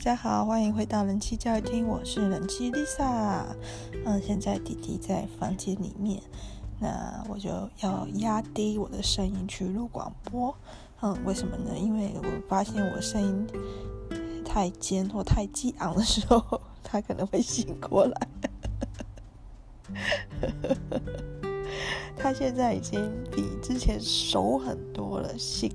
大家好，欢迎回到人气教育厅，我是人气 Lisa。嗯，现在弟弟在房间里面，那我就要压低我的声音去录广播。嗯，为什么呢？因为我发现我声音太尖或太激昂的时候，他可能会醒过来。他现在已经比之前熟很多了，醒。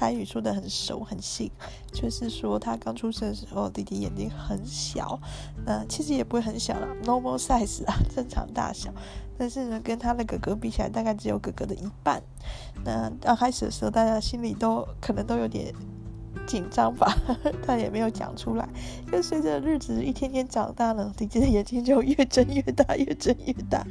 台语说的很熟很细，就是说他刚出生的时候，弟弟眼睛很小，那其实也不会很小啦，normal size 啊，正常大小。但是呢，跟他的哥哥比起来，大概只有哥哥的一半。那刚开始的时候，大家心里都可能都有点紧张吧，他也没有讲出来。跟随着日子一天天长大了，弟弟的眼睛就越睁越大，越睁越大。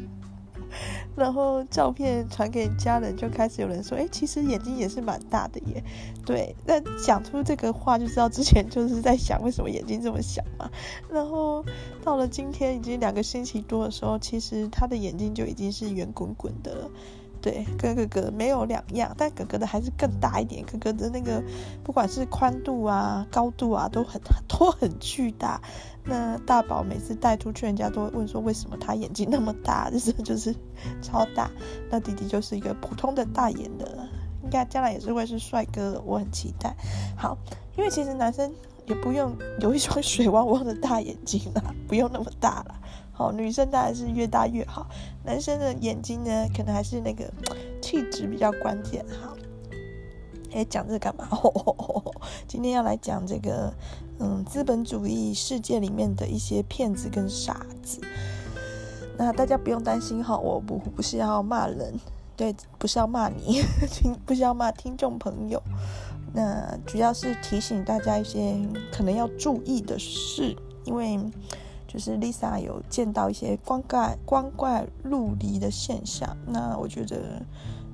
然后照片传给家人，就开始有人说：“哎，其实眼睛也是蛮大的耶。”对，那讲出这个话就知道之前就是在想为什么眼睛这么小嘛。然后到了今天已经两个星期多的时候，其实他的眼睛就已经是圆滚滚的了。对，跟哥哥没有两样，但哥哥的还是更大一点。哥哥的那个不管是宽度啊、高度啊，都很 都很巨大。那大宝每次带出去，人家都会问说，为什么他眼睛那么大？就是就是超大。那弟弟就是一个普通的大眼的，应该将来也是会是帅哥，我很期待。好，因为其实男生也不用有一双 水汪汪的大眼睛啦，不用那么大啦。好，女生当然是越大越好，男生的眼睛呢，可能还是那个气质比较关键。好，哎，讲这个干嘛？今天要来讲这个，嗯，资本主义世界里面的一些骗子跟傻子。那大家不用担心哈，我不不是要骂人，对，不是要骂你，听不是要骂听众朋友。那主要是提醒大家一些可能要注意的事，因为。就是 Lisa 有见到一些光怪光怪陆离的现象，那我觉得，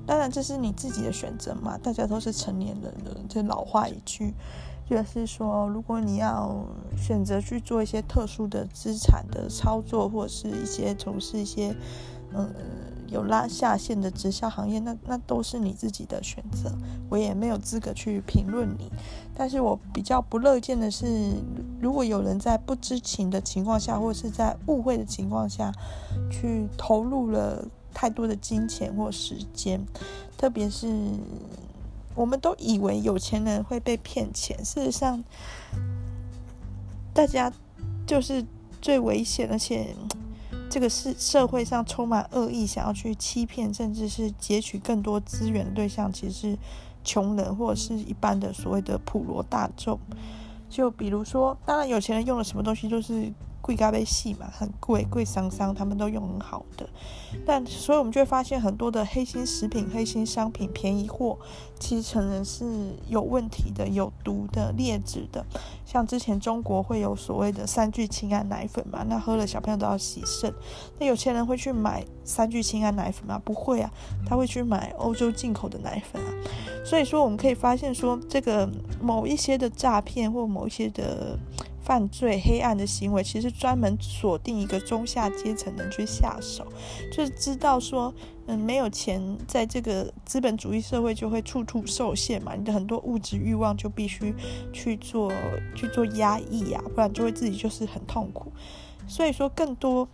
当然这是你自己的选择嘛，大家都是成年人了。这老话一句，就是说，如果你要选择去做一些特殊的资产的操作，或者是一些从事一些，嗯。有拉下线的直销行业，那那都是你自己的选择，我也没有资格去评论你。但是我比较不乐见的是，如果有人在不知情的情况下，或是在误会的情况下，去投入了太多的金钱或时间，特别是我们都以为有钱人会被骗钱，事实上，大家就是最危险，而且。这个是社会上充满恶意，想要去欺骗，甚至是截取更多资源的对象，其实穷人或者是一般的所谓的普罗大众。就比如说，当然有钱人用的什么东西都是。贵咖啡系嘛，很贵，贵桑桑，他们都用很好的，但所以我们就会发现很多的黑心食品、黑心商品、便宜货，其实成人是有问题的、有毒的、劣质的。像之前中国会有所谓的三聚氰胺奶粉嘛，那喝了小朋友都要洗肾。那有钱人会去买三聚氰胺奶粉吗？不会啊，他会去买欧洲进口的奶粉啊。所以说，我们可以发现说，这个某一些的诈骗或某一些的。犯罪黑暗的行为，其实专门锁定一个中下阶层人去下手，就是知道说，嗯，没有钱，在这个资本主义社会就会处处受限嘛，你的很多物质欲望就必须去做去做压抑、啊，不然就会自己就是很痛苦。所以说，更多。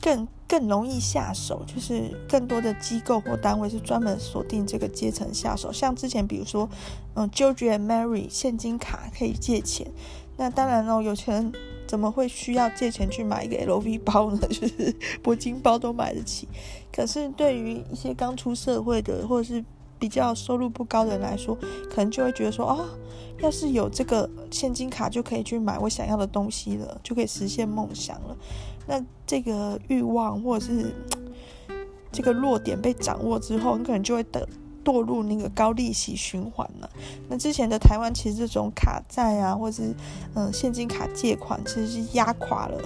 更更容易下手，就是更多的机构或单位是专门锁定这个阶层下手。像之前，比如说，嗯，George and Mary 现金卡可以借钱，那当然喽，有钱人怎么会需要借钱去买一个 LV 包呢？就是铂金包都买得起。可是对于一些刚出社会的或者是比较收入不高的人来说，可能就会觉得说，哦，要是有这个现金卡，就可以去买我想要的东西了，就可以实现梦想了。那这个欲望或者是这个弱点被掌握之后，你可能就会得堕入那个高利息循环了。那之前的台湾其实这种卡债啊，或者是嗯现金卡借款，其实是压垮了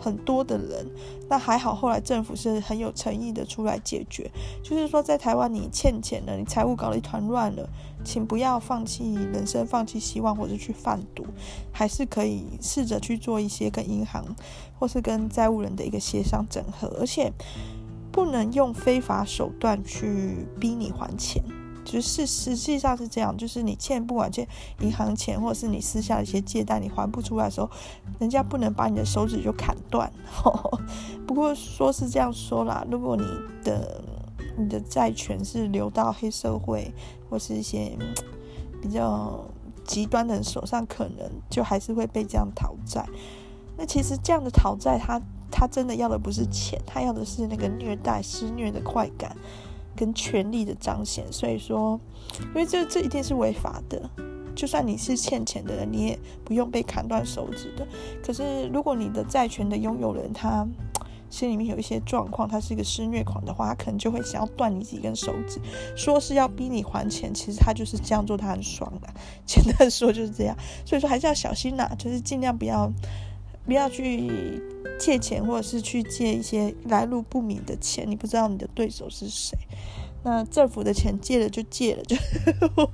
很多的人。那还好，后来政府是很有诚意的出来解决，就是说在台湾你欠钱了，你财务搞得一团乱了。请不要放弃人生，放弃希望，或者去贩毒，还是可以试着去做一些跟银行或是跟债务人的一个协商整合，而且不能用非法手段去逼你还钱。就是实际上是这样，就是你欠不管欠银行钱，或者是你私下的一些借贷，你还不出来的时候，人家不能把你的手指就砍断。不过说是这样说啦，如果你的你的债权是流到黑社会或是一些比较极端的人手上，可能就还是会被这样讨债。那其实这样的讨债，他他真的要的不是钱，他要的是那个虐待、施虐的快感。跟权力的彰显，所以说，因为这这一定是违法的。就算你是欠钱的人，你也不用被砍断手指的。可是，如果你的债权的拥有人他心里面有一些状况，他是一个施虐狂的话，他可能就会想要断你几根手指，说是要逼你还钱，其实他就是这样做，他很爽的。简单说就是这样。所以说还是要小心呐，就是尽量不要不要去。借钱或者是去借一些来路不明的钱，你不知道你的对手是谁。那政府的钱借了就借了，就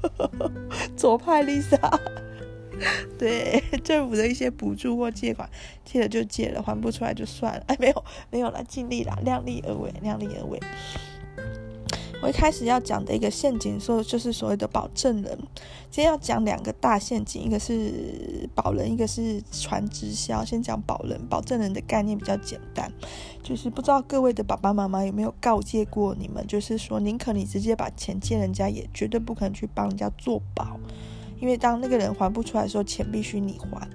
左派 Lisa，对 政府的一些补助或借款借了就借了，还不出来就算了。哎，没有没有了，尽力了，量力而为，量力而为。我一开始要讲的一个陷阱，说就是所谓的保证人。今天要讲两个大陷阱，一个是保人，一个是传直销。先讲保人，保证人的概念比较简单，就是不知道各位的爸爸妈妈有没有告诫过你们，就是说宁可你直接把钱借人家，也绝对不可能去帮人家做保，因为当那个人还不出来的时候，钱必须你还。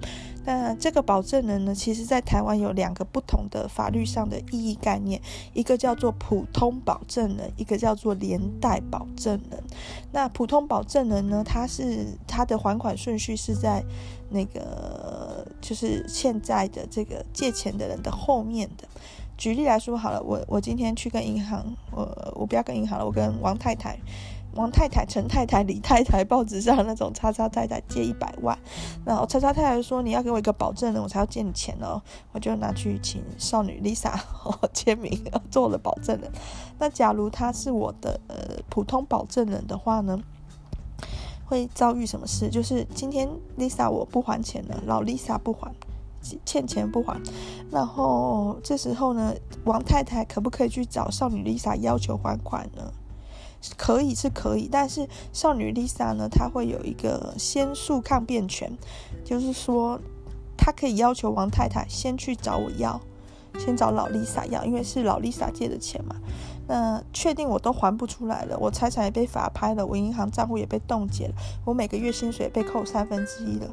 那这个保证人呢，其实在台湾有两个不同的法律上的意义概念，一个叫做普通保证人，一个叫做连带保证人。那普通保证人呢，他是他的还款顺序是在那个就是现在的这个借钱的人的后面的。举例来说好了，我我今天去跟银行，我我不要跟银行了，我跟王太太。王太太、陈太太、李太太，报纸上那种叉叉太太借一百万，然后叉叉太太说，你要给我一个保证人，我才要借你钱哦，我就拿去请少女 Lisa 签名做了保证人。那假如他是我的呃普通保证人的话呢，会遭遇什么事？就是今天 Lisa 我不还钱了，老 Lisa 不还，欠钱不还，然后这时候呢，王太太可不可以去找少女 Lisa 要求还款呢？可以是可以，但是少女 Lisa 呢，她会有一个先诉抗辩权，就是说，她可以要求王太太先去找我要，先找老 Lisa 要，因为是老 Lisa 借的钱嘛。那确定我都还不出来了，我财产也被法拍了，我银行账户也被冻结了，我每个月薪水被扣三分之一了。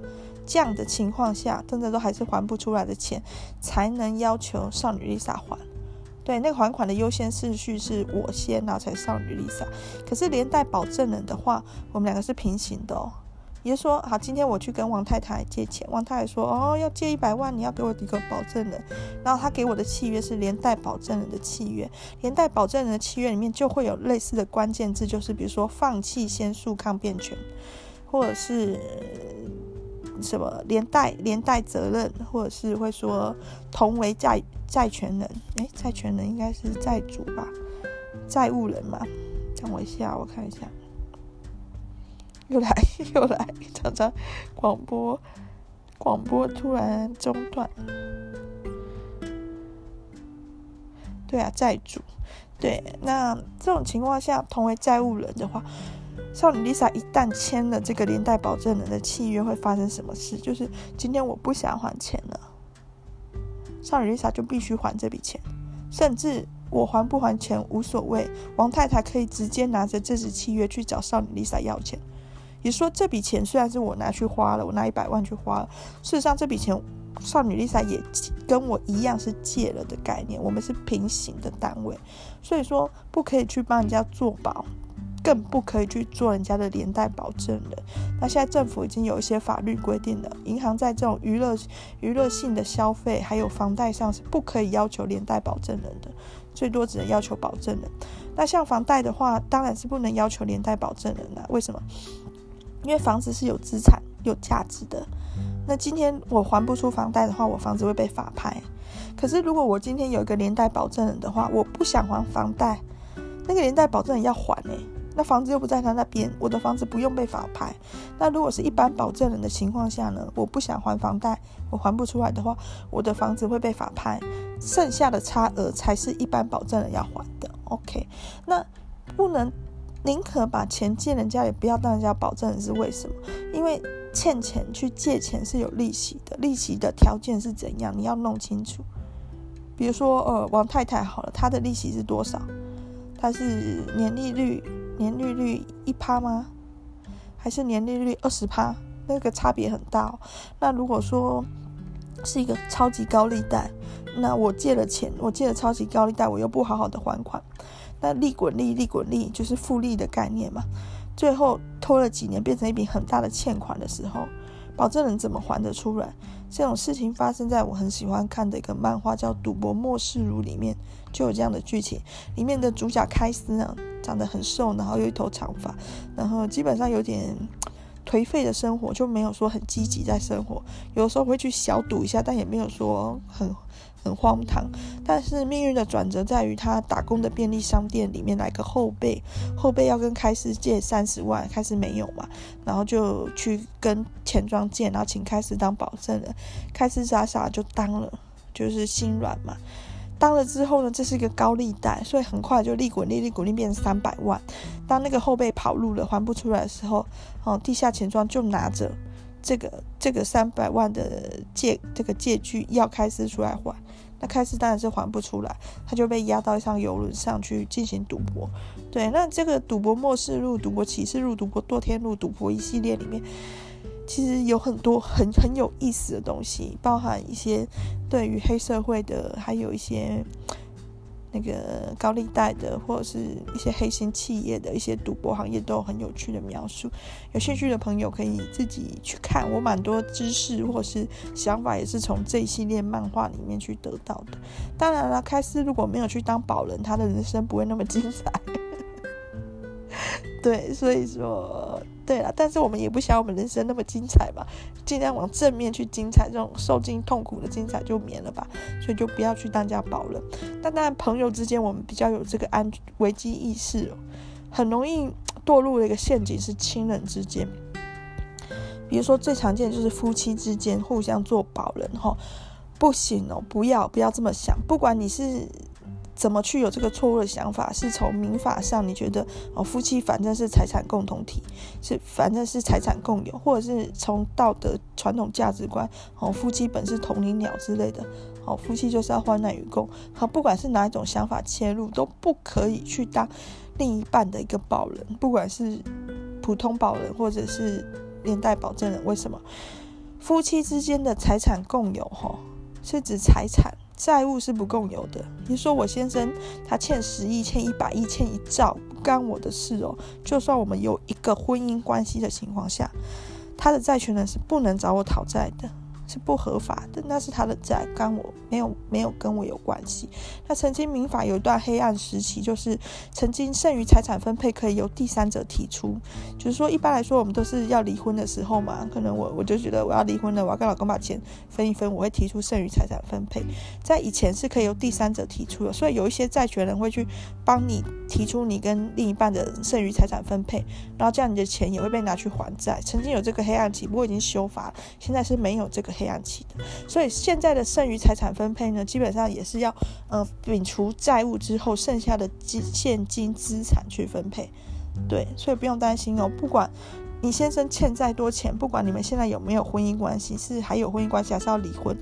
这样的情况下，真的都还是还不出来的钱，才能要求少女 Lisa 还。对，那个还款的优先次序是我先，然后才少女 Lisa。可是连带保证人的话，我们两个是平行的哦。也就是说，好，今天我去跟王太太借钱，王太太说，哦，要借一百万，你要给我一个保证人。然后他给我的契约是连带保证人的契约，连带保证人的契约里面就会有类似的关键字，就是比如说放弃先诉抗辩权，或者是。什么连带连带责任，或者是会说同为债债权人，诶，债权人应该是债主吧，债务人嘛。等我一下，我看一下，又来 又来，常常广播广播突然中断。对啊，债主，对，那这种情况下，同为债务人的话。少女 Lisa 一旦签了这个连带保证人的契约，会发生什么事？就是今天我不想还钱了，少女 Lisa 就必须还这笔钱，甚至我还不还钱无所谓，王太太可以直接拿着这纸契约去找少女 Lisa 要钱。也说这笔钱虽然是我拿去花了，我拿一百万去花了，事实上这笔钱少女 Lisa 也跟我一样是借了的概念，我们是平行的单位，所以说不可以去帮人家做保。更不可以去做人家的连带保证人。那现在政府已经有一些法律规定了，银行在这种娱乐娱乐性的消费还有房贷上是不可以要求连带保证人的，最多只能要求保证人。那像房贷的话，当然是不能要求连带保证人了。为什么？因为房子是有资产、有价值的。那今天我还不出房贷的话，我房子会被法拍。可是如果我今天有一个连带保证人的话，我不想还房贷，那个连带保证人要还呢、那房子又不在他那边，我的房子不用被法拍。那如果是一般保证人的情况下呢？我不想还房贷，我还不出来的话，我的房子会被法拍，剩下的差额才是一般保证人要还的。OK，那不能宁可把钱借人家，也不要当人家保证人，是为什么？因为欠钱去借钱是有利息的，利息的条件是怎样，你要弄清楚。比如说，呃，王太太好了，她的利息是多少？她是年利率年利率一趴吗？还是年利率二十趴？那个差别很大哦。那如果说是一个超级高利贷，那我借了钱，我借了超级高利贷，我又不好好的还款。那利滚利，利滚利就是复利的概念嘛。最后拖了几年，变成一笔很大的欠款的时候，保证人怎么还得出来？这种事情发生在我很喜欢看的一个漫画叫《赌博默示录》里面，就有这样的剧情。里面的主角开司呢，长得很瘦，然后有一头长发，然后基本上有点颓废的生活，就没有说很积极在生活。有的时候会去小赌一下，但也没有说很。很荒唐，但是命运的转折在于他打工的便利商店里面来个后辈，后辈要跟开司借三十万，开司没有嘛，然后就去跟钱庄借，然后请开司当保证人，开司傻傻就当了，就是心软嘛。当了之后呢，这是一个高利贷，所以很快就利滚利，利滚利变成三百万。当那个后辈跑路了，还不出来的时候，哦，地下钱庄就拿着这个这个三百万的借这个借据要开司出来还。那开司当然是还不出来，他就被押到一艘游轮上去进行赌博。对，那这个赌博末世录、赌博启示录、赌博堕天录、赌博一系列里面，其实有很多很很有意思的东西，包含一些对于黑社会的，还有一些。那个高利贷的，或者是一些黑心企业的一些赌博行业，都有很有趣的描述。有兴趣的朋友可以自己去看，我蛮多知识或是想法也是从这一系列漫画里面去得到的。当然了，开司如果没有去当保人，他的人生不会那么精彩。对，所以说。对了，但是我们也不想我们人生那么精彩嘛，尽量往正面去精彩，这种受尽痛苦的精彩就免了吧，所以就不要去当家保人。但当然，朋友之间我们比较有这个安危机意识，很容易堕入了一个陷阱是亲人之间，比如说最常见的就是夫妻之间互相做保人哈，不行哦，不要不要这么想，不管你是。怎么去有这个错误的想法？是从民法上，你觉得哦，夫妻反正是财产共同体，是反正是财产共有，或者是从道德传统价值观，哦，夫妻本是同林鸟之类的，哦，夫妻就是要患难与共。好，不管是哪一种想法切入，都不可以去当另一半的一个保人，不管是普通保人或者是连带保证人。为什么？夫妻之间的财产共有，哈，是指财产。债务是不共有的。你说我先生他欠十亿、欠一百亿、欠一兆，不干我的事哦。就算我们有一个婚姻关系的情况下，他的债权人是不能找我讨债的。是不合法的，那是他的债，跟我没有没有跟我有关系。那曾经民法有一段黑暗时期，就是曾经剩余财产分配可以由第三者提出，就是说一般来说我们都是要离婚的时候嘛，可能我我就觉得我要离婚了，我要跟老公把钱分一分，我会提出剩余财产分配。在以前是可以由第三者提出的，所以有一些债权人会去帮你提出你跟另一半的剩余财产分配，然后这样你的钱也会被拿去还债。曾经有这个黑暗期，不过已经修法，现在是没有这个。暗期的，所以现在的剩余财产分配呢，基本上也是要，呃，摒除债务之后剩下的金现金资产去分配，对，所以不用担心哦。不管你先生欠再多钱，不管你们现在有没有婚姻关系，是还有婚姻关系还是要离婚，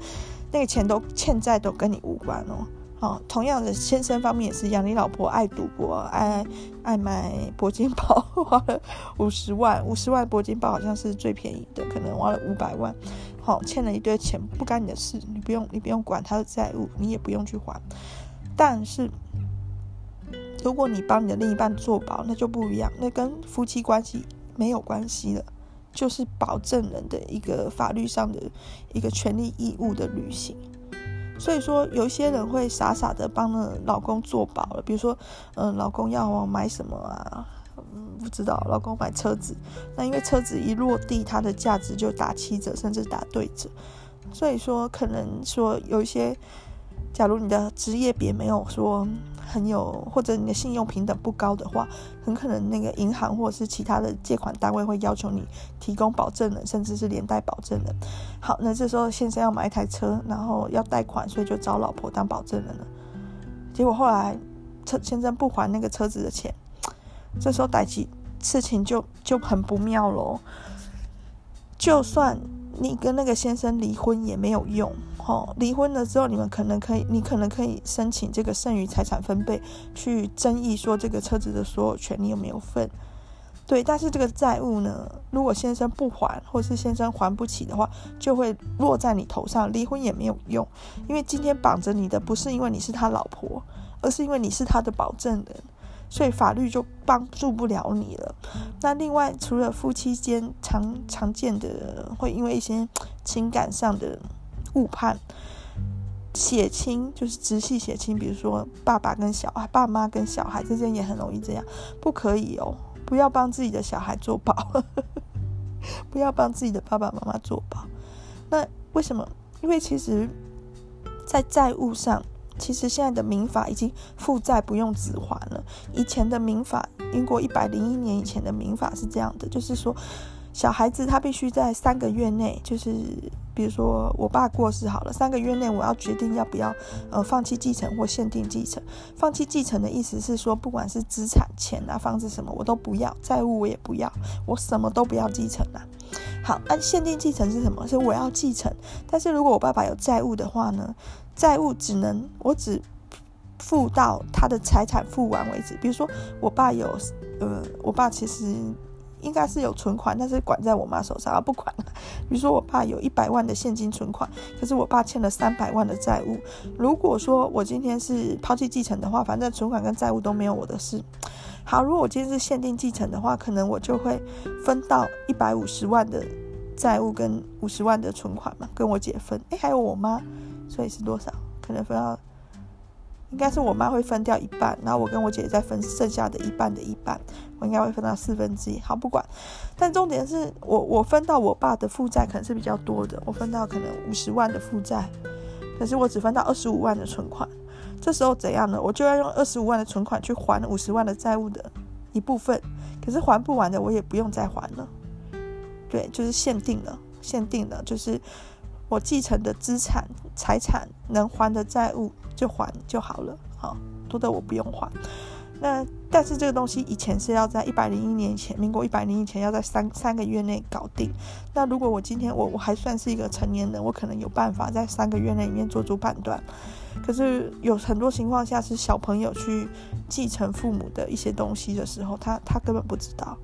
那个钱都欠债都跟你无关哦。哦，同样的，先生方面也是一样。你老婆爱赌博，爱爱买铂金包，花了五十万，五十万铂金包好像是最便宜的，可能花了五百万。好、哦，欠了一堆钱，不干你的事，你不用，你不用管他的债务，你也不用去还。但是，如果你帮你的另一半做保，那就不一样，那跟夫妻关系没有关系了，就是保证人的一个法律上的一个权利义务的履行。所以说，有些人会傻傻的帮了老公做保了，比如说，嗯，老公要买什么啊？不知道。老公买车子，那因为车子一落地，它的价值就打七折，甚至打对折。所以说，可能说有一些，假如你的职业别没有说。很有，或者你的信用平等不高的话，很可能那个银行或者是其他的借款单位会要求你提供保证人，甚至是连带保证人。好，那这时候先生要买一台车，然后要贷款，所以就找老婆当保证人了。结果后来车先生不还那个车子的钱，这时候代志事情就就很不妙喽。就算你跟那个先生离婚也没有用，哦，离婚了之后，你们可能可以，你可能可以申请这个剩余财产分配，去争议说这个车子的所有权你有没有份。对，但是这个债务呢，如果先生不还，或是先生还不起的话，就会落在你头上，离婚也没有用，因为今天绑着你的不是因为你是他老婆，而是因为你是他的保证人，所以法律就帮助不了你了。那另外，除了夫妻间常常见的会因为一些情感上的误判，血亲就是直系血亲，比如说爸爸跟小孩、爸妈跟小孩之间也很容易这样，不可以哦。不要帮自己的小孩做保，不要帮自己的爸爸妈妈做保。那为什么？因为其实，在债务上，其实现在的民法已经负债不用只还了。以前的民法，英国一百零一年以前的民法是这样的，就是说。小孩子他必须在三个月内，就是比如说我爸过世好了，三个月内我要决定要不要呃放弃继承或限定继承。放弃继承的意思是说，不管是资产、钱啊、房子什么，我都不要，债务我也不要，我什么都不要继承啦。好，那限定继承是什么？是我要继承，但是如果我爸爸有债务的话呢，债务只能我只付到他的财产付完为止。比如说我爸有呃，我爸其实。应该是有存款，但是管在我妈手上，啊，不管了。比如说，我爸有一百万的现金存款，可是我爸欠了三百万的债务。如果说我今天是抛弃继承的话，反正存款跟债务都没有我的事。好，如果我今天是限定继承的话，可能我就会分到一百五十万的债务跟五十万的存款嘛，跟我姐分。诶，还有我妈，所以是多少？可能分到。应该是我妈会分掉一半，然后我跟我姐再分剩下的一半的一半，我应该会分到四分之一。好，不管，但重点是我我分到我爸的负债可能是比较多的，我分到可能五十万的负债，可是我只分到二十五万的存款。这时候怎样呢？我就要用二十五万的存款去还五十万的债务的一部分，可是还不完的我也不用再还了。对，就是限定了，限定了，就是我继承的资产财产能还的债务。就还就好了，好多的我不用还。那但是这个东西以前是要在一百零一年前，民国一百零一前要在三三个月内搞定。那如果我今天我我还算是一个成年人，我可能有办法在三个月内里面做出判断。可是有很多情况下是小朋友去继承父母的一些东西的时候，他他根本不知道，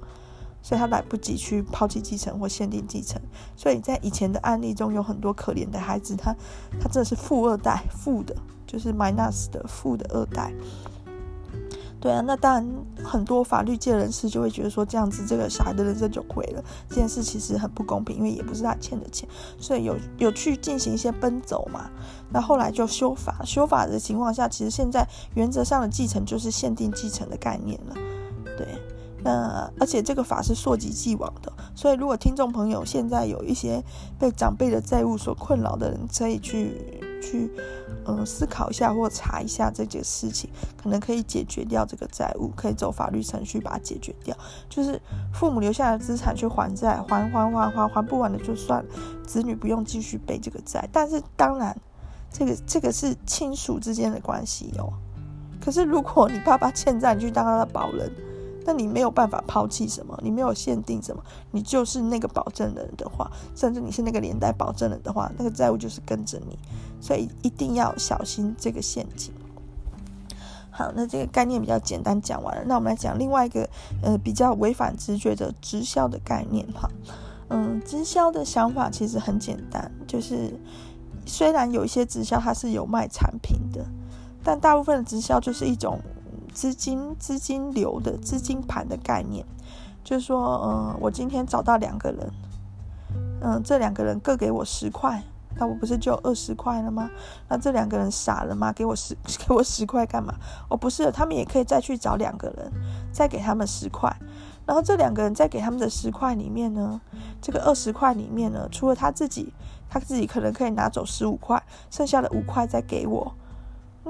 所以他来不及去抛弃继承或限定继承。所以在以前的案例中有很多可怜的孩子，他他真的是富二代，富的。就是 minus 的负的二代，对啊，那当然很多法律界人士就会觉得说，这样子这个小孩的人生就毁了，这件事其实很不公平，因为也不是他欠的钱，所以有有去进行一些奔走嘛，那后来就修法，修法的情况下，其实现在原则上的继承就是限定继承的概念了，对，那而且这个法是溯及既往的，所以如果听众朋友现在有一些被长辈的债务所困扰的人，可以去。去，嗯，思考一下或查一下这件事情，可能可以解决掉这个债务，可以走法律程序把它解决掉。就是父母留下的资产去还债，还还还还还不完的就算，子女不用继续背这个债。但是当然，这个这个是亲属之间的关系哦。可是如果你爸爸欠债，你去当他的保人。那你没有办法抛弃什么，你没有限定什么，你就是那个保证人的话，甚至你是那个连带保证人的话，那个债务就是跟着你，所以一定要小心这个陷阱。好，那这个概念比较简单，讲完了，那我们来讲另外一个呃比较违反直觉的直销的概念哈。嗯，直销的想法其实很简单，就是虽然有一些直销它是有卖产品的，但大部分的直销就是一种。资金资金流的资金盘的概念，就是说，嗯，我今天找到两个人，嗯，这两个人各给我十块，那我不是就二十块了吗？那这两个人傻了吗？给我十 给我十块干嘛？哦，不是，他们也可以再去找两个人，再给他们十块，然后这两个人再给他们的十块里面呢，这个二十块里面呢，除了他自己，他自己可能可以拿走十五块，剩下的五块再给我。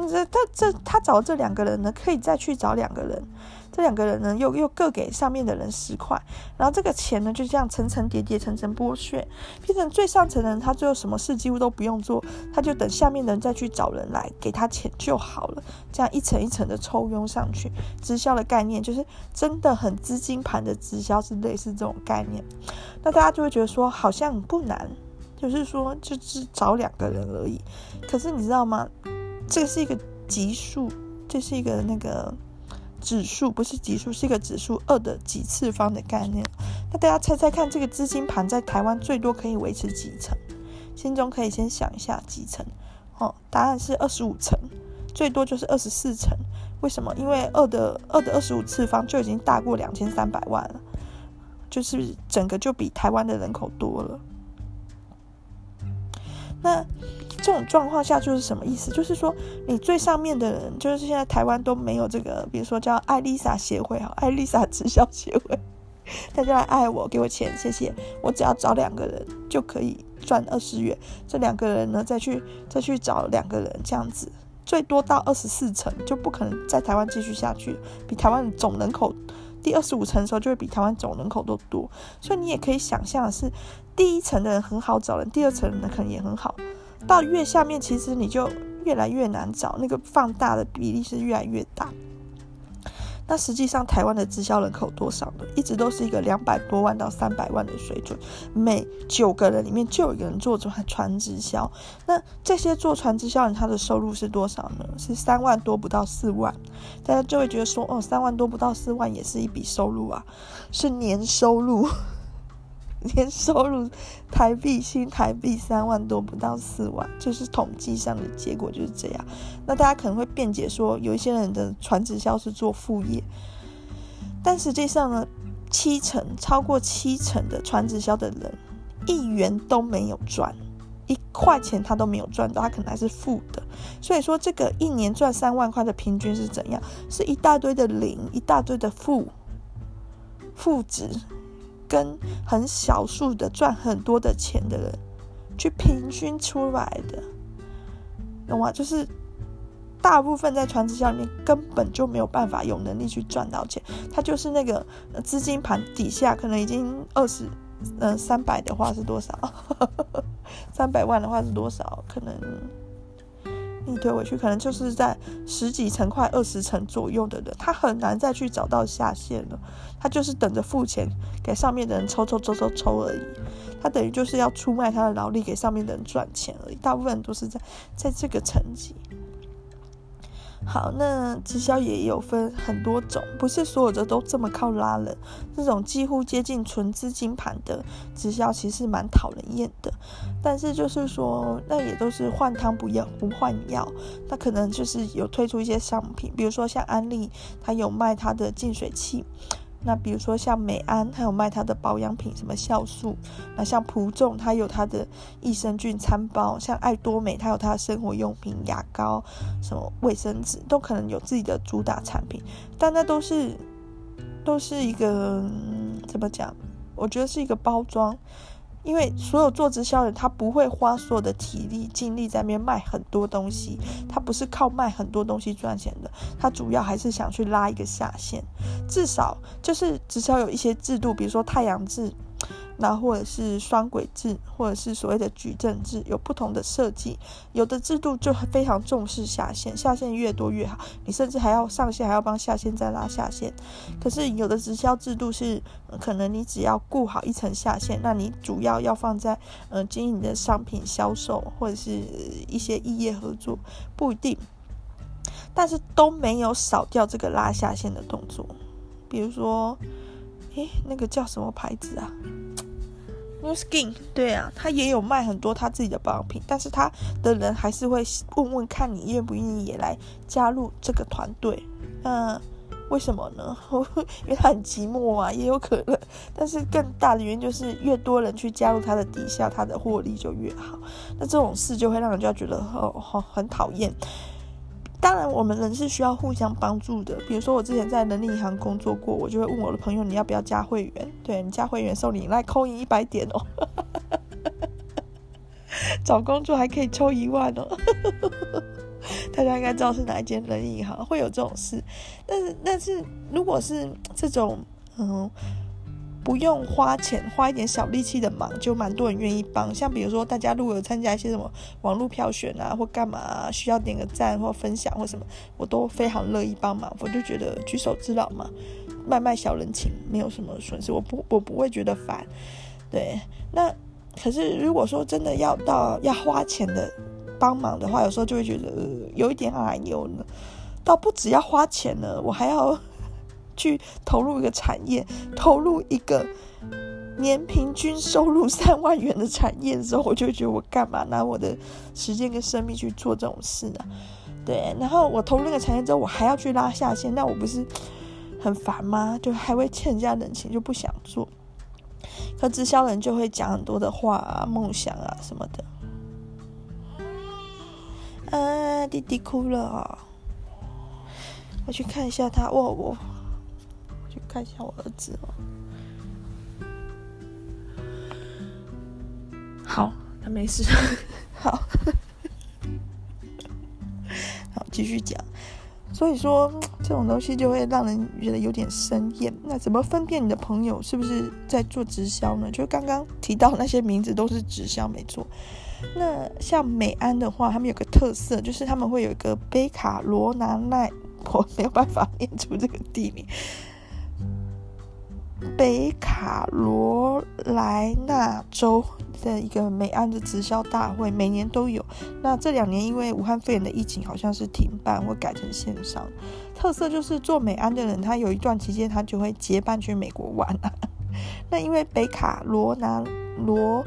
这他这他找这两个人呢，可以再去找两个人。这两个人呢，又又各给上面的人十块，然后这个钱呢，就这样层层叠叠、层层剥削，变成最上层的人，他最后什么事几乎都不用做，他就等下面的人再去找人来给他钱就好了。这样一层一层的抽佣上去，直销的概念就是真的很资金盘的直销，是类似这种概念。那大家就会觉得说，好像不难，就是说就是找两个人而已。可是你知道吗？这是一个级数，这是一个那个。指数不是级数，是一个指数二的几次方的概念。那大家猜猜看，这个资金盘在台湾最多可以维持几层？心中可以先想一下几层。哦，答案是二十五层，最多就是二十四层。为什么？因为二的二的二十五次方就已经大过两千三百万了，就是整个就比台湾的人口多了。那。这种状况下就是什么意思？就是说，你最上面的人，就是现在台湾都没有这个，比如说叫爱丽莎协会哈，爱丽莎直销协会，大家来爱我，给我钱，谢谢。我只要找两个人就可以赚二十元，这两个人呢，再去再去找两个人，这样子最多到二十四层，就不可能在台湾继续下去，比台湾总人口第二十五层的时候就会比台湾总人口都多，所以你也可以想象的是，第一层的人很好找人，第二层的人可能也很好。到越下面，其实你就越来越难找，那个放大的比例是越来越大。那实际上，台湾的直销人口多少呢？一直都是一个两百多万到三百万的水准，每九个人里面就有一个人做传直销。那这些做传直销人，他的收入是多少呢？是三万多不到四万。大家就会觉得说，哦，三万多不到四万也是一笔收入啊，是年收入。年收入台币新台币三万多不到四万，就是统计上的结果就是这样。那大家可能会辩解说，有一些人的传直销是做副业，但实际上呢，七成超过七成的传直销的人一元都没有赚，一块钱他都没有赚到，他可能还是负的。所以说，这个一年赚三万块的平均是怎样？是一大堆的零，一大堆的负负值。跟很少数的赚很多的钱的人去平均出来的，懂吗？就是大部分在传直销里面根本就没有办法有能力去赚到钱，他就是那个资金盘底下可能已经二十，嗯，三百的话是多少？三百万的话是多少？可能。你推回去，可能就是在十几层、快二十层左右的人，他很难再去找到下线了。他就是等着付钱给上面的人抽抽抽抽抽而已。他等于就是要出卖他的劳力给上面的人赚钱而已。大部分都是在在这个层级。好，那直销也有分很多种，不是所有的都这么靠拉人。这种几乎接近纯资金盘的直销，其实蛮讨人厌的。但是就是说，那也都是换汤不要不换药。那可能就是有推出一些商品，比如说像安利，它有卖它的净水器。那比如说像美安，还有卖它的保养品，什么酵素；那像普众，它有它的益生菌餐包；像爱多美，它有它的生活用品、牙膏、什么卫生纸，都可能有自己的主打产品。但那都是都是一个，怎么讲？我觉得是一个包装。因为所有做直销的人，他不会花所有的体力精力在那边卖很多东西，他不是靠卖很多东西赚钱的，他主要还是想去拉一个下线，至少就是直销有一些制度，比如说太阳制。那或者是双轨制，或者是所谓的矩阵制，有不同的设计。有的制度就非常重视下线，下线越多越好。你甚至还要上线，还要帮下线再拉下线。可是有的直销制度是，可能你只要顾好一层下线，那你主要要放在嗯、经营的商品销售或者是一些异业合作，不一定。但是都没有少掉这个拉下线的动作。比如说，诶，那个叫什么牌子啊？Nu Skin，对啊，他也有卖很多他自己的保养品，但是他的人还是会问问看你愿不愿意也来加入这个团队。那为什么呢？因为他很寂寞啊，也有可能。但是更大的原因就是越多人去加入他的底下，他的获利就越好。那这种事就会让人家觉得哦，好很讨厌。当然，我们人是需要互相帮助的。比如说，我之前在人力银行工作过，我就会问我的朋友：“你要不要加会员？”对，你加会员送你来扣印一百点哦。找工作还可以抽一万哦。大家应该知道是哪一间人力银行会有这种事。但是，但是如果是这种，嗯。不用花钱，花一点小力气的忙，就蛮多人愿意帮。像比如说，大家如果有参加一些什么网络票选啊，或干嘛，需要点个赞或分享或什么，我都非常乐意帮忙。我就觉得举手之劳嘛，卖卖小人情，没有什么损失，我不我不会觉得烦。对，那可是如果说真的要到要花钱的帮忙的话，有时候就会觉得、有一点哎呦呢，倒不只要花钱了，我还要。去投入一个产业，投入一个年平均收入三万元的产业的时候，我就觉得我干嘛拿我的时间跟生命去做这种事呢？对，然后我投入那个产业之后，我还要去拉下线，那我不是很烦吗？就还会欠人家人情，就不想做。可直销人就会讲很多的话啊，梦想啊什么的。啊，弟弟哭了啊！我去看一下他，我我。看一下我儿子哦，好，他没事，好，好，继续讲。所以说，这种东西就会让人觉得有点生厌。那怎么分辨你的朋友是不是在做直销呢？就刚刚提到那些名字都是直销，没错。那像美安的话，他们有个特色，就是他们会有一个贝卡罗拿奈，我没有办法念出这个地名。北卡罗来纳州的一个美安的直销大会，每年都有。那这两年因为武汉肺炎的疫情，好像是停办或改成线上。特色就是做美安的人，他有一段期间他就会结伴去美国玩啊。那因为北卡罗南罗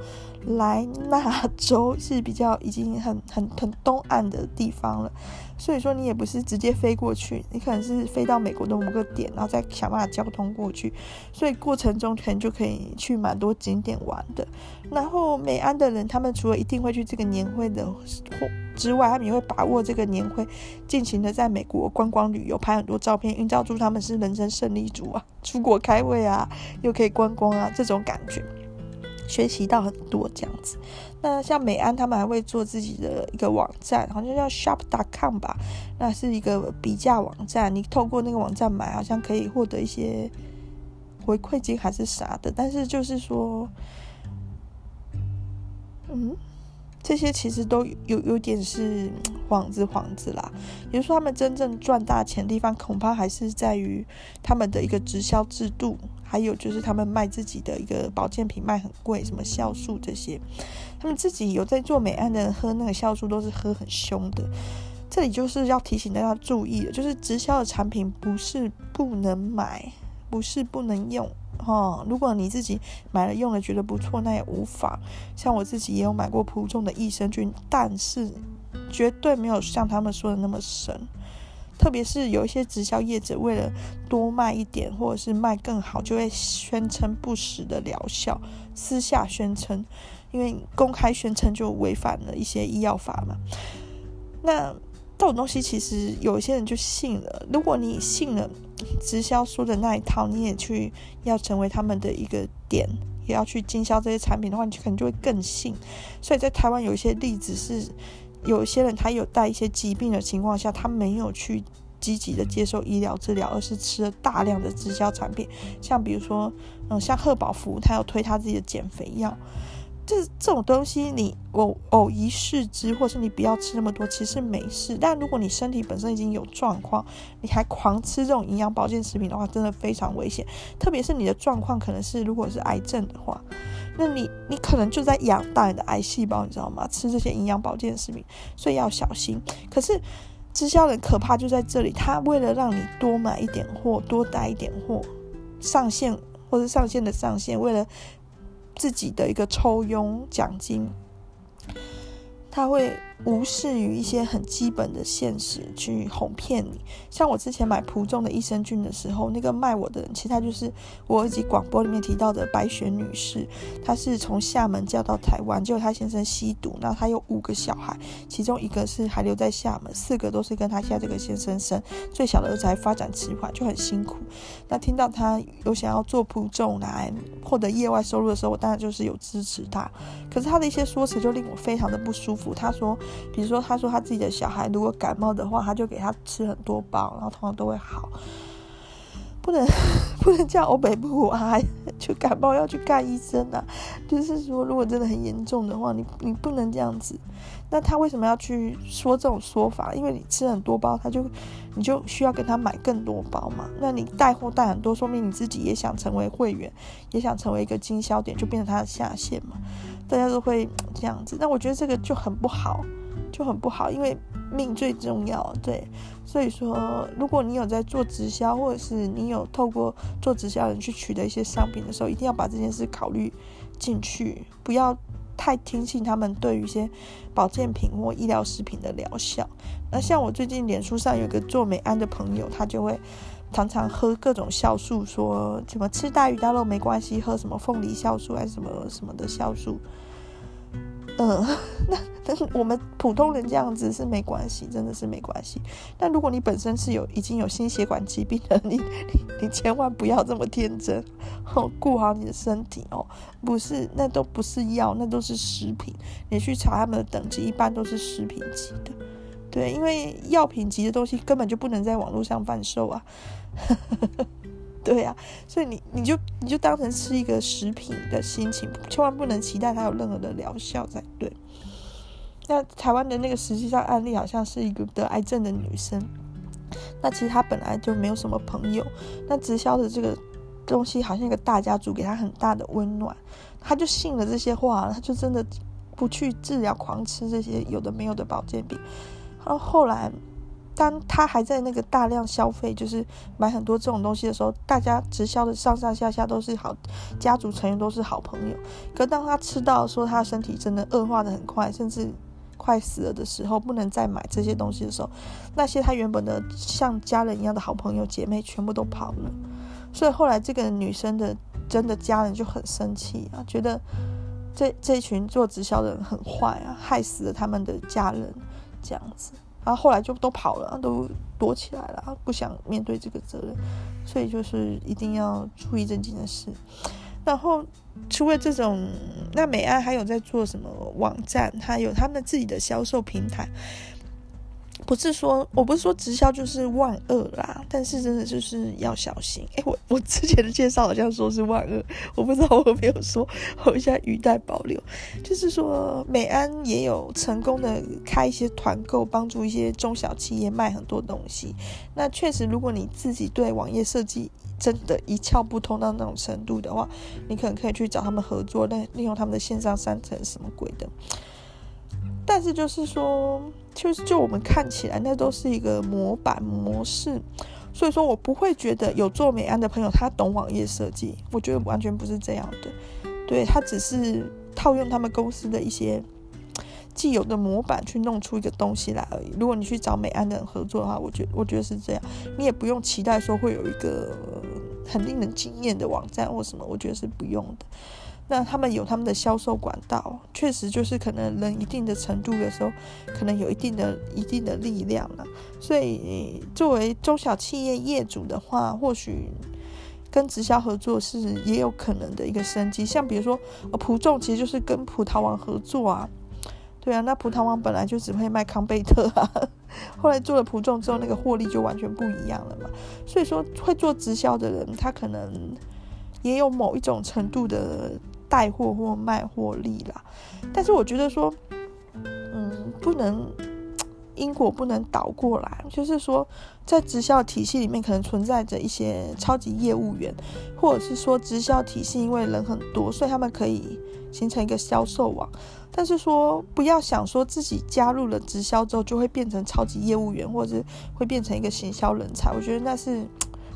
来纳州是比较已经很很很东岸的地方了。所以说你也不是直接飞过去，你可能是飞到美国的某个点，然后再想办法交通过去。所以过程中可能就可以去蛮多景点玩的。然后美安的人，他们除了一定会去这个年会的或之外，他们也会把握这个年会，尽情的在美国观光旅游，拍很多照片，营造出他们是人生胜利组啊，出国开会啊，又可以观光啊，这种感觉。学习到很多这样子，那像美安他们还会做自己的一个网站，好像叫 shop.com 吧，那是一个比价网站，你透过那个网站买，好像可以获得一些回馈金还是啥的，但是就是说，嗯。这些其实都有有点是幌子幌子啦。也就是说，他们真正赚大钱的地方，恐怕还是在于他们的一个直销制度，还有就是他们卖自己的一个保健品卖很贵，什么酵素这些。他们自己有在做美案的人喝那个酵素，都是喝很凶的。这里就是要提醒大家注意的，就是直销的产品不是不能买，不是不能用。哦，如果你自己买了用了觉得不错，那也无妨。像我自己也有买过普通的益生菌，但是绝对没有像他们说的那么神。特别是有一些直销业者为了多卖一点，或者是卖更好，就会宣称不实的疗效，私下宣称，因为公开宣称就违反了一些医药法嘛。那这种东西其实有一些人就信了。如果你信了直销说的那一套，你也去要成为他们的一个点，也要去经销这些产品的话，你可能就会更信。所以在台湾有一些例子是，有些人他有带一些疾病的情况下，他没有去积极的接受医疗治疗，而是吃了大量的直销产品，像比如说，嗯，像贺宝福，他要推他自己的减肥药。这这种东西，你偶偶一试之，或是你不要吃那么多，其实没事。但如果你身体本身已经有状况，你还狂吃这种营养保健食品的话，真的非常危险。特别是你的状况可能是如果是癌症的话，那你你可能就在养大你的癌细胞，你知道吗？吃这些营养保健食品，所以要小心。可是直销人可怕就在这里，他为了让你多买一点货，多带一点货，上线或者上线的上线，为了。自己的一个抽佣奖金，他会。无视于一些很基本的现实去哄骗你，像我之前买普种的益生菌的时候，那个卖我的人，其实他就是我一集广播里面提到的白雪女士，她是从厦门嫁到台湾，结果她先生吸毒，那她有五个小孩，其中一个是还留在厦门，四个都是跟她现在这个先生生，最小的儿子还发展迟缓，就很辛苦。那听到她有想要做普种来获得业外收入的时候，我当然就是有支持她，可是她的一些说辞就令我非常的不舒服。她说。比如说，他说他自己的小孩如果感冒的话，他就给他吃很多包，然后通常都会好。不能 不能叫欧北部啊，就感冒要去看医生啊。就是说，如果真的很严重的话，你你不能这样子。那他为什么要去说这种说法？因为你吃很多包，他就你就需要跟他买更多包嘛。那你带货带很多，说明你自己也想成为会员，也想成为一个经销点，就变成他的下线嘛。大家都会这样子。那我觉得这个就很不好，就很不好，因为。命最重要，对，所以说，如果你有在做直销，或者是你有透过做直销人去取得一些商品的时候，一定要把这件事考虑进去，不要太听信他们对于一些保健品或医疗食品的疗效。那像我最近脸书上有个做美安的朋友，他就会常常喝各种酵素，说什么吃大鱼大肉没关系，喝什么凤梨酵素还是什么什么的酵素。嗯，那但是我们普通人这样子是没关系，真的是没关系。但如果你本身是有已经有心血管疾病的，你你你千万不要这么天真，哦，顾好你的身体哦。不是，那都不是药，那都是食品。你去查他们的等级，一般都是食品级的。对，因为药品级的东西根本就不能在网络上贩售啊。对呀、所以你你就你就当成吃一个食品的心情，千万不能期待它有任何的疗效才对。那台湾的那个实际上案例好像是一个得癌症的女生，那其实她本来就没有什么朋友，那直销的这个东西好像一个大家族给她很大的温暖，她就信了这些话，她就真的不去治疗，狂吃这些有的没有的保健品，然后后来。当他还在那个大量消费，就是买很多这种东西的时候，大家直销的上上下下都是好，家族成员都是好朋友。可当他吃到说他身体真的恶化的很快，甚至快死了的时候，不能再买这些东西的时候，那些他原本的像家人一样的好朋友姐妹全部都跑了。所以后来这个女生的真的家人就很生气啊，觉得这这群做直销的人很坏啊，害死了他们的家人这样子。然后后来就都跑了，都躲起来了，不想面对这个责任，所以就是一定要注意正经的事。然后除了这种，那美安还有在做什么网站？还有他们自己的销售平台。不是说，我不是说直销就是万恶啦，但是真的就是要小心。诶，我我之前的介绍好像说是万恶，我不知道我有没有说，我现在语带保留。就是说，美安也有成功的开一些团购，帮助一些中小企业卖很多东西。那确实，如果你自己对网页设计真的一窍不通到那种程度的话，你可能可以去找他们合作，但利用他们的线上商城什么鬼的。但是就是说，就是就我们看起来，那都是一个模板模式，所以说我不会觉得有做美安的朋友他懂网页设计，我觉得完全不是这样的，对，他只是套用他们公司的一些既有的模板去弄出一个东西来而已。如果你去找美安的人合作的话，我觉我觉得是这样，你也不用期待说会有一个很令人惊艳的网站或什么，我觉得是不用的。那他们有他们的销售管道，确实就是可能人一定的程度的时候，可能有一定的一定的力量了。所以作为中小企业业主的话，或许跟直销合作是也有可能的一个升级。像比如说，葡众其实就是跟葡萄王合作啊，对啊，那葡萄王本来就只会卖康贝特啊，后来做了葡众之后，那个获利就完全不一样了嘛。所以说，会做直销的人，他可能也有某一种程度的。带货或卖货力啦，但是我觉得说，嗯，不能因果不能倒过来，就是说，在直销体系里面可能存在着一些超级业务员，或者是说直销体系因为人很多，所以他们可以形成一个销售网，但是说不要想说自己加入了直销之后就会变成超级业务员，或者是会变成一个行销人才，我觉得那是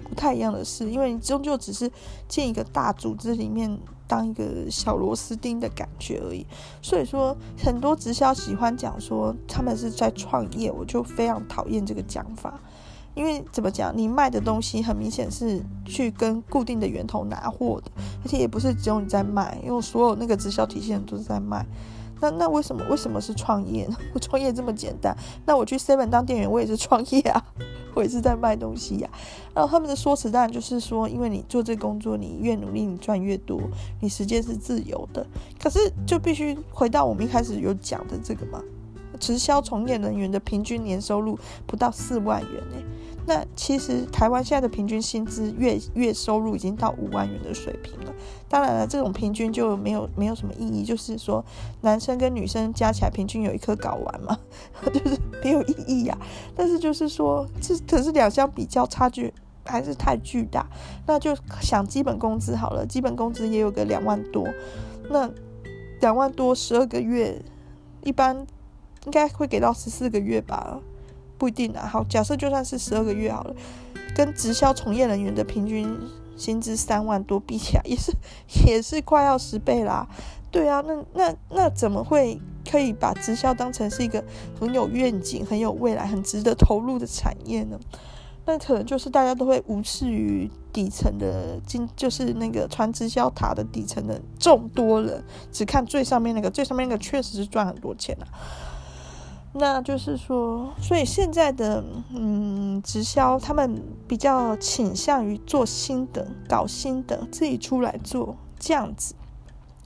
不太一样的事，因为你终究只是进一个大组织里面。当一个小螺丝钉的感觉而已，所以说很多直销喜欢讲说他们是在创业，我就非常讨厌这个讲法，因为怎么讲，你卖的东西很明显是去跟固定的源头拿货的，而且也不是只有你在卖，因为所有那个直销体系人都是在卖。那那为什么为什么是创业呢？我创业这么简单，那我去 Seven 当店员，我也是创业啊，我也是在卖东西呀、然后他们的说辞当然就是说，因为你做这工作，你越努力，你赚越多，你时间是自由的。可是就必须回到我们一开始有讲的这个嘛，直销从业人员的平均年收入不到四万元呢。那其实台湾现在的平均薪资月月收入已经到五万元的水平了。当然了，这种平均就没有没有什么意义，就是说男生跟女生加起来平均有一颗睾丸嘛，就是没有意义呀、但是就是说，这可是两相比较差距还是太巨大。那就想基本工资好了，基本工资也有个两万多，那两万多十二个月，一般应该会给到十四个月吧。不一定啊，好，假设就算是十二个月好了，跟直销从业人员的平均薪资三万多比起来，也是也是快要十倍啦。对啊，那那那怎么会可以把直销当成是一个很有愿景、很有未来、很值得投入的产业呢？那可能就是大家都会无视于底层的经，就是那个传直销塔的底层的众多人，只看最上面那个，最上面那个确实是赚很多钱啊。那就是说，所以现在的嗯，直销他们比较倾向于做新的、搞新的，自己出来做这样子。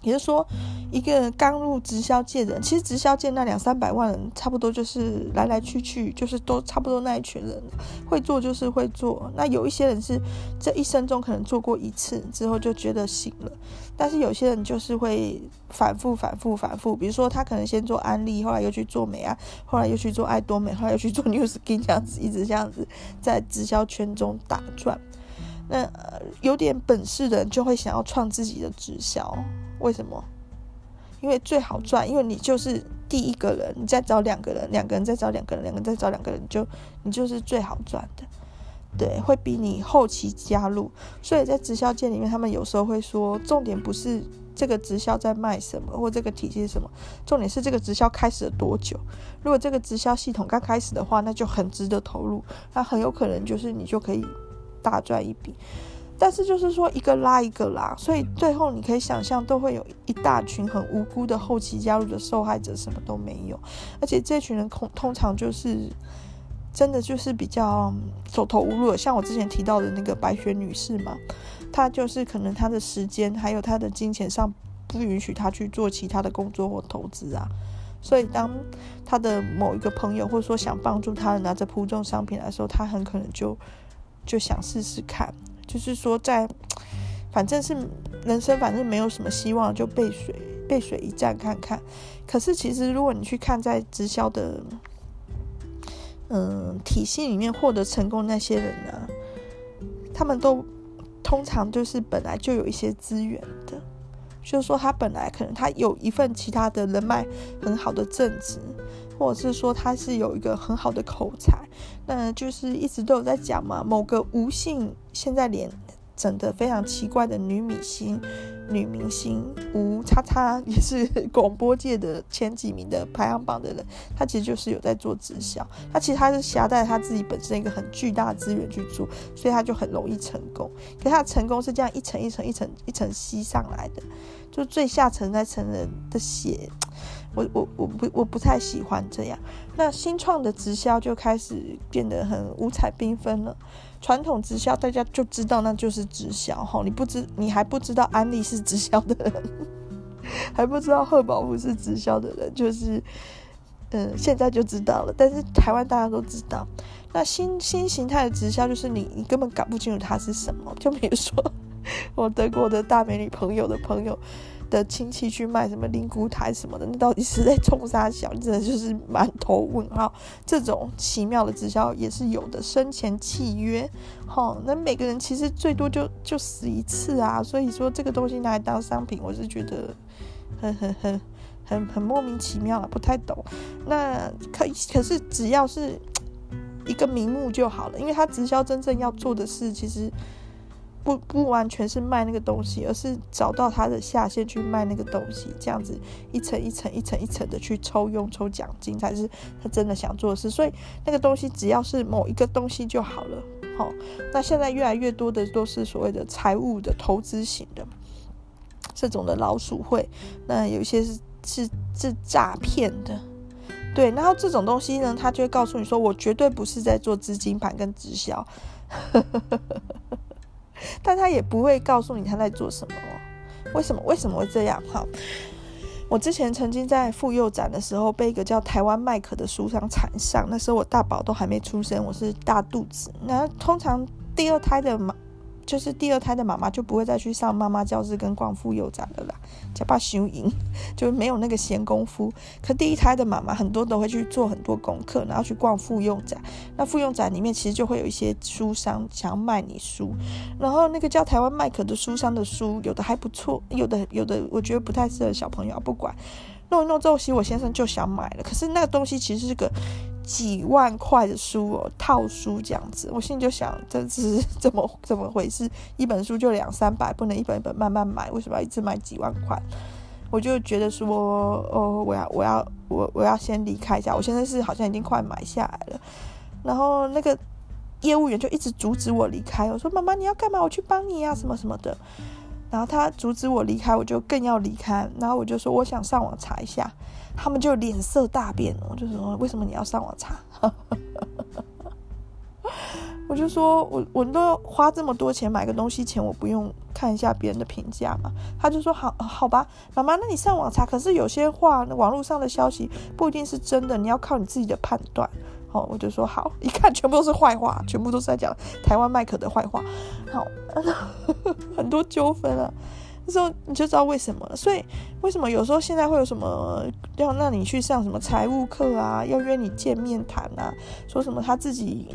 也就是说，一个刚入直销界的人，其实直销界那两三百万人，差不多就是来来去去，就是都差不多那一群人，会做就是会做。那有一些人是这一生中可能做过一次之后就觉得行了，但是有些人就是会反复、反复、反复。比如说他可能先做安利，后来又去做美啊，后来又去做爱多美，后来又去做 New Skin，这样子一直这样子在直销圈中打转。那有点本事的人就会想要创自己的直销。为什么？因为最好赚，因为你就是第一个人，你再找两个人，两个人再找两个人，两个人再找两个人，就你就是最好赚的，对，会比你后期加入。所以在直销界里面，他们有时候会说，重点不是这个直销在卖什么，或这个体系是什么，重点是这个直销开始了多久。如果这个直销系统刚开始的话，那就很值得投入，那很有可能就是你就可以大赚一笔。但是就是说一个拉一个拉，所以最后你可以想象都会有一大群很无辜的后期加入的受害者，什么都没有。而且这群人通通常就是真的就是比较走投无路，像我之前提到的那个白雪女士嘛，她就是可能她的时间还有她的金钱上不允许她去做其他的工作或投资啊，所以当她的某一个朋友或者说想帮助她拿着铺中商品来的时候，她很可能就就想试试看。就是说，在反正是人生，反正没有什么希望，就背水背水一战看看。可是其实，如果你去看在直销的嗯体系里面获得成功那些人呢，他们都通常就是本来就有一些资源的，就是说他本来可能他有一份其他的人脉很好的正职。或者是说他是有一个很好的口才，那就是一直都有在讲嘛。某个无姓现在脸整得非常奇怪的女明星、女明星吴叉叉 也是 广播界的前几名的排行榜的人，她其实就是有在做直销。她其实她是夹带她自己本身一个很巨大的资源去做，所以她就很容易成功。可是他的成功是这样一层一层一层一层吸上来的，就最下层那层人的血。我我我不我不太喜欢这样，那新创的直销就开始变得很五彩缤纷了。传统直销大家就知道那就是直销哈，你不知你还不知道安利是直销的人，还不知道贺宝福是直销的人，就是嗯现在就知道了。但是台湾大家都知道，那新新形态的直销就是你你根本搞不清楚它是什么。就比如说 我德国的大美女朋友的朋友。的亲戚去卖什么灵骨台什么的，那到底是在冲啥小？真的就是满头问号。这种奇妙的直销也是有的，生前契约，齁，那每个人其实最多就就死一次啊。所以说这个东西拿来当商品，我是觉得很很很很很莫名其妙了，不太懂。那可，可是只要是一个名目就好了，因为他直销真正要做的事，其实。不不完全是卖那个东西，而是找到他的下线去卖那个东西，这样子一层一层一层一层的去抽佣抽奖金，才是他真的想做的事。所以那个东西只要是某一个东西就好了。好，那现在越来越多的都是所谓的财务的投资型的这种的老鼠会，那有一些是是是诈骗的，对。然后这种东西呢，他就会告诉你说，我绝对不是在做资金盘跟直销。但他也不会告诉你他在做什么，为什么？为什么会这样？哈，我之前曾经在妇幼展的时候被一个叫台湾麦克的书商缠上，那时候我大宝都还没出生，我是大肚子。那通常第二胎的嘛，就是第二胎的妈妈就不会再去上妈妈教室跟逛妇幼展了啦，假爸修营 就没有那个闲工夫。可第一胎的妈妈很多都会去做很多功课，然后去逛妇幼展。那妇幼展里面其实就会有一些书商想要卖你书，然后那个叫台湾麦可的书商的书有的还不错，有的有的我觉得不太适合小朋友，不管弄一弄之后，其实我先生就想买了。可是那个东西其实是个。几万块的书哦，套书这样子，我心里就想，这是 怎么怎么回事？一本书就两三百，不能一本一本慢慢买，为什么要一次买几万块？我就觉得说，哦，我要我要我我要先离开一下。我现在是好像已经快买下来了，然后那个业务员就一直阻止我离开。我说：“妈妈，你要干嘛？我去帮你呀，什么什么的。”然后他阻止我离开，我就更要离开。然后我就说：“我想上网查一下。”他们就脸色大变，我就说，为什么你要上网查？我就说我我都花这么多钱买个东西钱，我不用看一下别人的评价嘛？他就说好好吧，妈妈，那你上网查。可是有些话，网络上的消息不一定是真的，你要靠你自己的判断。我就说好，一看全部都是坏话，全部都是在讲台湾麦克的坏话，好，很多纠纷啊。那时候你就知道为什么了，所以为什么有时候现在会有什么要让你去上什么财务课啊，要约你见面谈啊，说什么他自己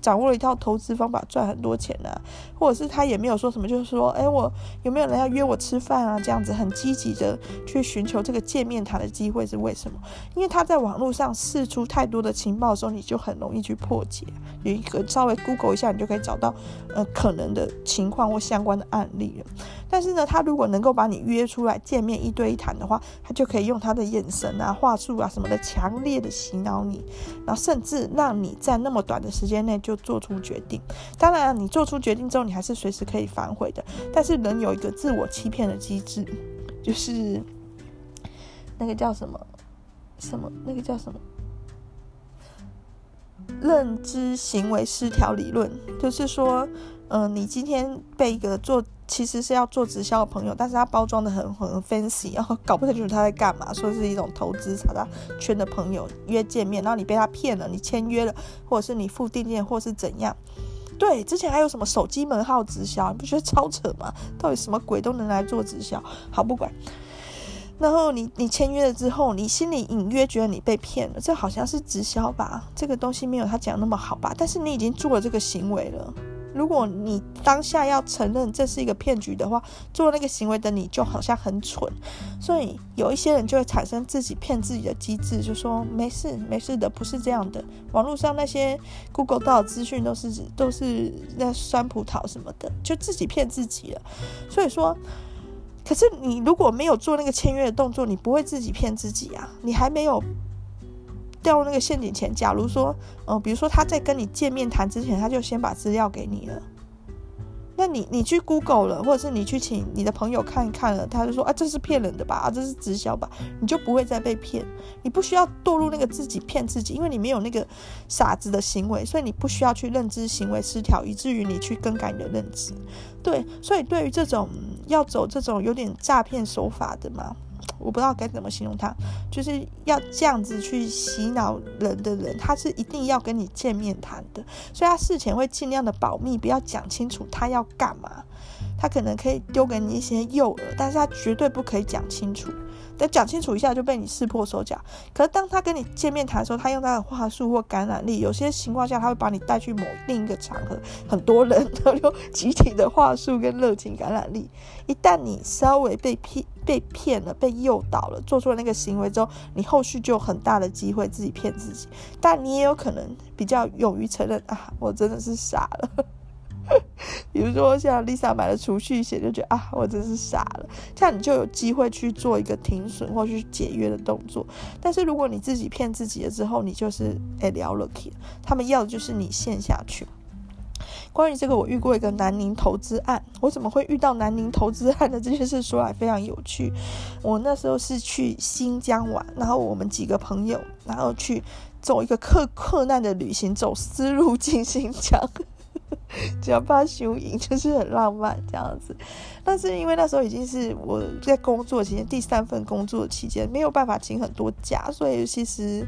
掌握了一套投资方法赚很多钱啊，或者是他也没有说什么，就是说，哎，我有没有人要约我吃饭啊？这样子很积极的去寻求这个见面谈的机会是为什么？因为他在网络上释出太多的情报的时候，你就很容易去破解。有一个稍微 Google 一下，你就可以找到呃可能的情况或相关的案例了。但是呢，他如果能够把你约出来见面一对一谈的话，他就可以用他的眼神啊、话术啊什么的，强烈的洗脑你，然后甚至让你在那么短的时间内就做出决定。当然，你做出决定之后，你还是随时可以反悔的。但是人有一个自我欺骗的机制，就是那个叫什么什么，那个叫什么认知行为失调理论，就是说，嗯、你今天被一个做。其实是要做直销的朋友，但是他包装的很很 fancy，然后搞不清楚他在干嘛，说是一种投资查他圈的朋友约见面，然后你被他骗了，你签约了，或者是你付定金，或是怎样？对，之前还有什么手机门号直销，你不觉得超扯吗？到底什么鬼都能来做直销？好，不管。然后你你签约了之后，你心里隐约觉得你被骗了，这好像是直销吧？这个东西没有他讲那么好吧？但是你已经做了这个行为了。如果你当下要承认这是一个骗局的话，做那个行为的你就好像很蠢，所以有一些人就会产生自己骗自己的机制，就说没事没事的，不是这样的。网络上那些 Google 到的资讯都是都是那酸葡萄什么的，就自己骗自己了。所以说，可是你如果没有做那个签约的动作，你不会自己骗自己啊，你还没有。掉入那个陷阱前，假如说，呃，比如说他在跟你见面谈之前，他就先把资料给你了，那你你去 Google 了，或者是你去请你的朋友看一看了，他就说啊，这是骗人的吧，啊，这是直销吧，你就不会再被骗，你不需要堕入那个自己骗自己，因为你没有那个傻子的行为，所以你不需要去认知行为失调，以至于你去更改你的认知。对，所以对于这种要走这种有点诈骗手法的嘛。我不知道该怎么形容他，就是要这样子去洗脑人的人，他是一定要跟你见面谈的，所以他事前会尽量的保密，不要讲清楚他要干嘛。他可能可以丢给你一些诱饵，但是他绝对不可以讲清楚。等讲清楚一下就被你识破手脚。可是当他跟你见面谈的时候，他用他的话术或感染力，有些情况下他会把你带去某另一个场合，很多人都用集体的话术跟热情感染力。一旦你稍微被骗、被骗了、被诱导了，做出了那个行为之后，你后续就有很大的机会自己骗自己。但你也有可能比较勇于承认啊，我真的是傻了。比如说，像 Lisa 买了储蓄险，就觉得啊，我真是傻了。这样你就有机会去做一个停损或去解约的动作。但是如果你自己骗自己了之后，你就是哎聊了 k 他们要的就是你陷下去。关于这个，我遇过一个南宁投资案。我怎么会遇到南宁投资案的这件事？说来非常有趣。我那时候是去新疆玩，然后我们几个朋友，然后去走一个克克难的旅行，走丝路进新疆。只要怕输赢，就是很浪漫这样子。但是因为那时候已经是我在工作期间第三份工作期间，没有办法请很多假，所以其实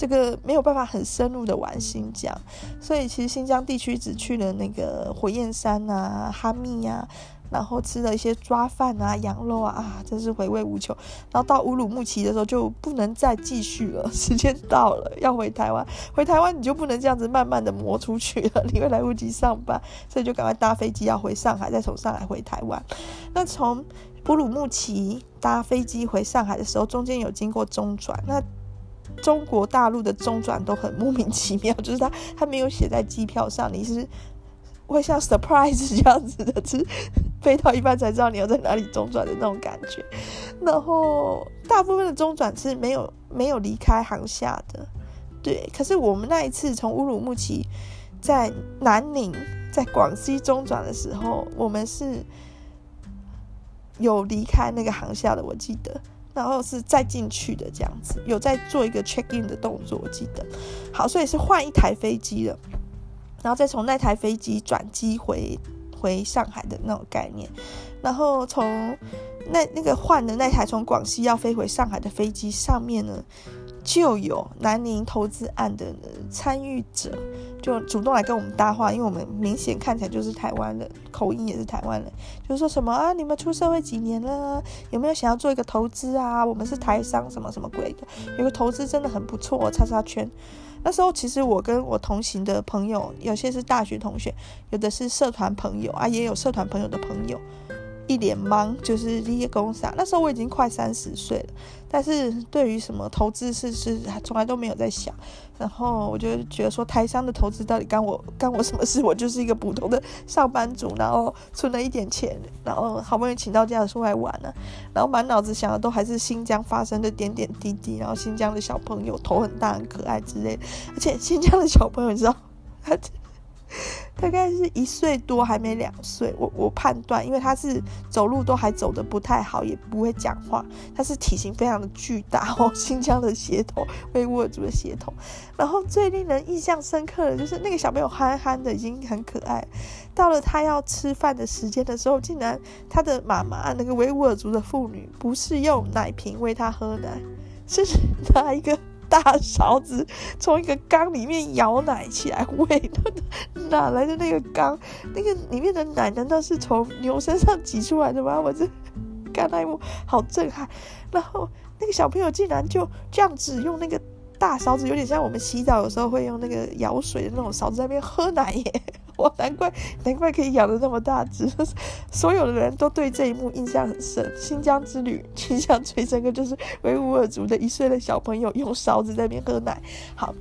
这个没有办法很深入的玩新疆。所以其实新疆地区只去了那个火焰山啊、哈密啊。然后吃了一些抓饭啊、羊肉啊，啊，真是回味无穷。然后到乌鲁木齐的时候就不能再继续了，时间到了要回台湾。回台湾你就不能这样子慢慢的磨出去了，你会来不及上班，所以就赶快搭飞机要回上海，再从上海回台湾。那从乌鲁木齐搭飞机回上海的时候，中间有经过中转。那中国大陆的中转都很莫名其妙，就是他他没有写在机票上，你是。会像 surprise 这样子的，是飞到一半才知道你要在哪里中转的那种感觉。然后大部分的中转是没有没有离开航厦的，对。可是我们那一次从乌鲁木齐在南宁在广西中转的时候，我们是有离开那个航厦的，我记得。然后是再进去的这样子，有在做一个 check in 的动作，我记得。好，所以是换一台飞机了。然后再从那台飞机转机回回上海的那种概念，然后从那那个换的那台从广西要飞回上海的飞机上面呢，就有南宁投资案的参与者，就主动来跟我们搭话，因为我们明显看起来就是台湾人，口音也是台湾人，就是说什么啊，你们出社会几年了？有没有想要做一个投资啊？我们是台商，什么什么鬼的，有个投资真的很不错，叉叉圈。那时候其实我跟我同行的朋友，有些是大学同学，有的是社团朋友啊，也有社团朋友的朋友，一脸懵，就是这些公司啊。那时候我已经快三十岁了，但是对于什么投资是是从来都没有在想。然后我就觉得说，台商的投资到底干我干我什么事？我就是一个普通的上班族，然后存了一点钱，然后好不容易请到假出来玩了，然后满脑子想的都还是新疆发生的点点滴滴，然后新疆的小朋友头很大很可爱之类的，而且新疆的小朋友你知道，他。大概是一岁多，还没两岁。我我判断，因为他是走路都还走得不太好，也不会讲话。他是体型非常的巨大哦，新疆的血统，维吾尔族的血统。然后最令人印象深刻的就是那个小朋友憨憨的，已经很可爱。到了他要吃饭的时间的时候，竟然他的妈妈那个维吾尔族的妇女不是用奶瓶喂他喝奶，是拿一个。大勺子从一个缸里面舀奶起来喂，哪来的那个缸？那个里面的奶难道是从牛身上挤出来的吗？我这看那一幕好震撼。然后那个小朋友竟然就这样子用那个大勺子，有点像我们洗澡有时候会用那个舀水的那种勺子在那边喝奶耶。哇，难怪难怪可以养得那么大只，所有的人都对这一幕印象很深。新疆之旅 印象最深刻就是维吾尔族的一岁的小朋友用勺子在那边喝奶。好，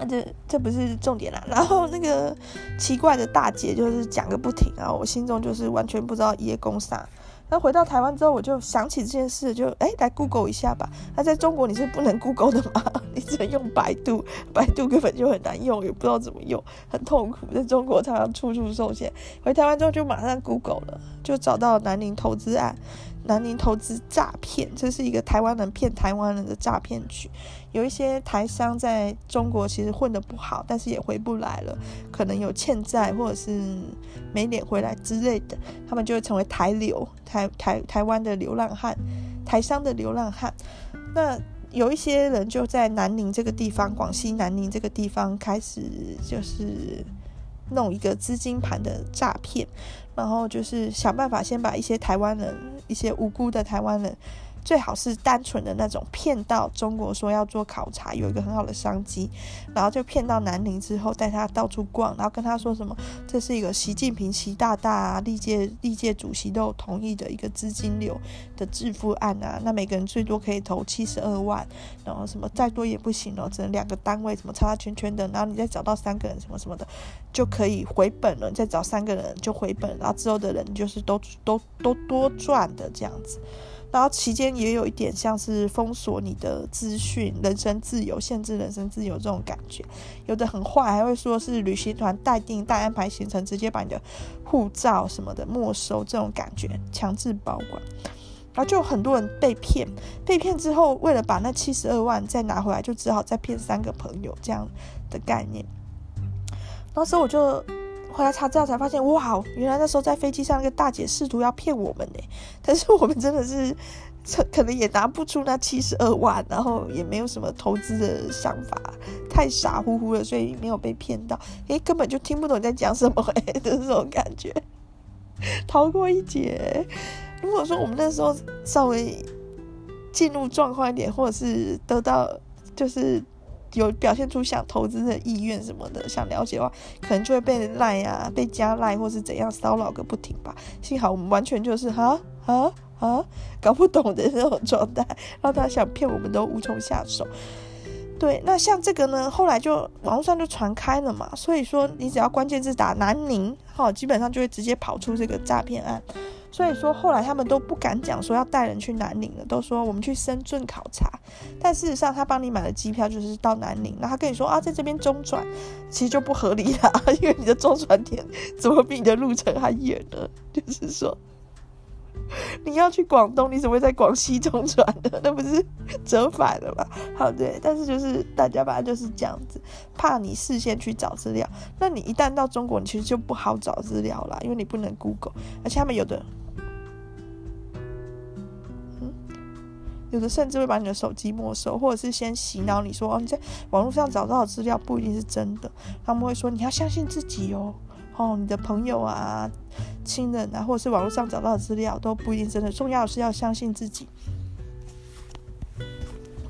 那这这不是重点啦。然后那个奇怪的大姐就是讲个不停啊，我心中就是完全不知道爷公啥。那回到台湾之后，我就想起这件事，就哎，来 Google 一下吧。那在中国你是不能 Google 的吗？你只能用百度，百度根本就很难用，也不知道怎么用，很痛苦。在中国常常处处受限。回台湾之后就马上 Google 了，就找到南宁投资案。南宁投资诈骗，这是一个台湾人骗台湾人的诈骗局。有一些台商在中国其实混得不好，但是也回不来了，可能有欠债或者是没脸回来之类的，他们就会成为台流，台台台湾的流浪汉，台商的流浪汉。那有一些人就在南宁这个地方，广西南宁这个地方开始就是。弄一个资金盘的诈骗，然后就是想办法先把一些台湾人，一些无辜的台湾人。最好是单纯的那种骗到中国，说要做考察，有一个很好的商机，然后就骗到南宁之后，带他到处逛，然后跟他说什么，这是一个习近平习大大啊，历届历届主席都有同意的一个资金流的致富案啊，那每个人最多可以投七十二万，然后什么再多也不行哦，只能两个单位，什么叉叉圈圈的，然后你再找到三个人什么什么的，就可以回本了，你再找三个人就回本，然后之后的人就是都都都多赚的这样子。然后期间也有一点像是封锁你的资讯、人身自由、限制人身自由这种感觉，有的很坏，还会说是旅行团代订、代安排行程，直接把你的护照什么的没收，这种感觉强制保管，然后就很多人被骗，被骗之后为了把那七十二万再拿回来，就只好再骗三个朋友这样的概念。那时我就。后来查资料才发现，哇，原来那时候在飞机上那个大姐试图要骗我们呢，但是我们真的是。可能也拿不出那七十二万，然后也没有什么投资的想法，太傻乎乎了，所以没有被骗到。诶，根本就听不懂你在讲什么，诶，就是这种感觉，逃过一劫。如果说我们那时候稍微进入状况一点，或者是得到就是有表现出想投资的意愿什么的，想了解的话，可能就会被赖啊，被加赖，或是怎样骚扰个不停吧。幸好我们完全就是哈哈。啊，搞不懂的那种状态，让他想骗我们都无从下手。对，那像这个呢，后来就网络上就传开了嘛，所以说你只要关键字打南宁，哈，基本上就会直接跑出这个诈骗案。所以说后来他们都不敢讲说要带人去南宁了，都说我们去深圳考察。但事实上他帮你买的机票就是到南宁，那他跟你说啊，在这边中转，其实就不合理了，因为你的中转点怎么比你的路程还远呢？就是说。你要去广东，你怎么会在广西中转的？那不是折返了吗？好，对，但是就是大家吧，就是这样子，怕你事先去找资料，那你一旦到中国，你其实就不好找资料了，因为你不能 Google，而且他们有的，嗯，有的甚至会把你的手机没收，或者是先洗脑你说，哦，你在网络上找到的资料不一定是真的，他们会说你要相信自己哦。哦，你的朋友啊、亲人啊，或者是网络上找到的资料都不一定真的。重要的是要相信自己。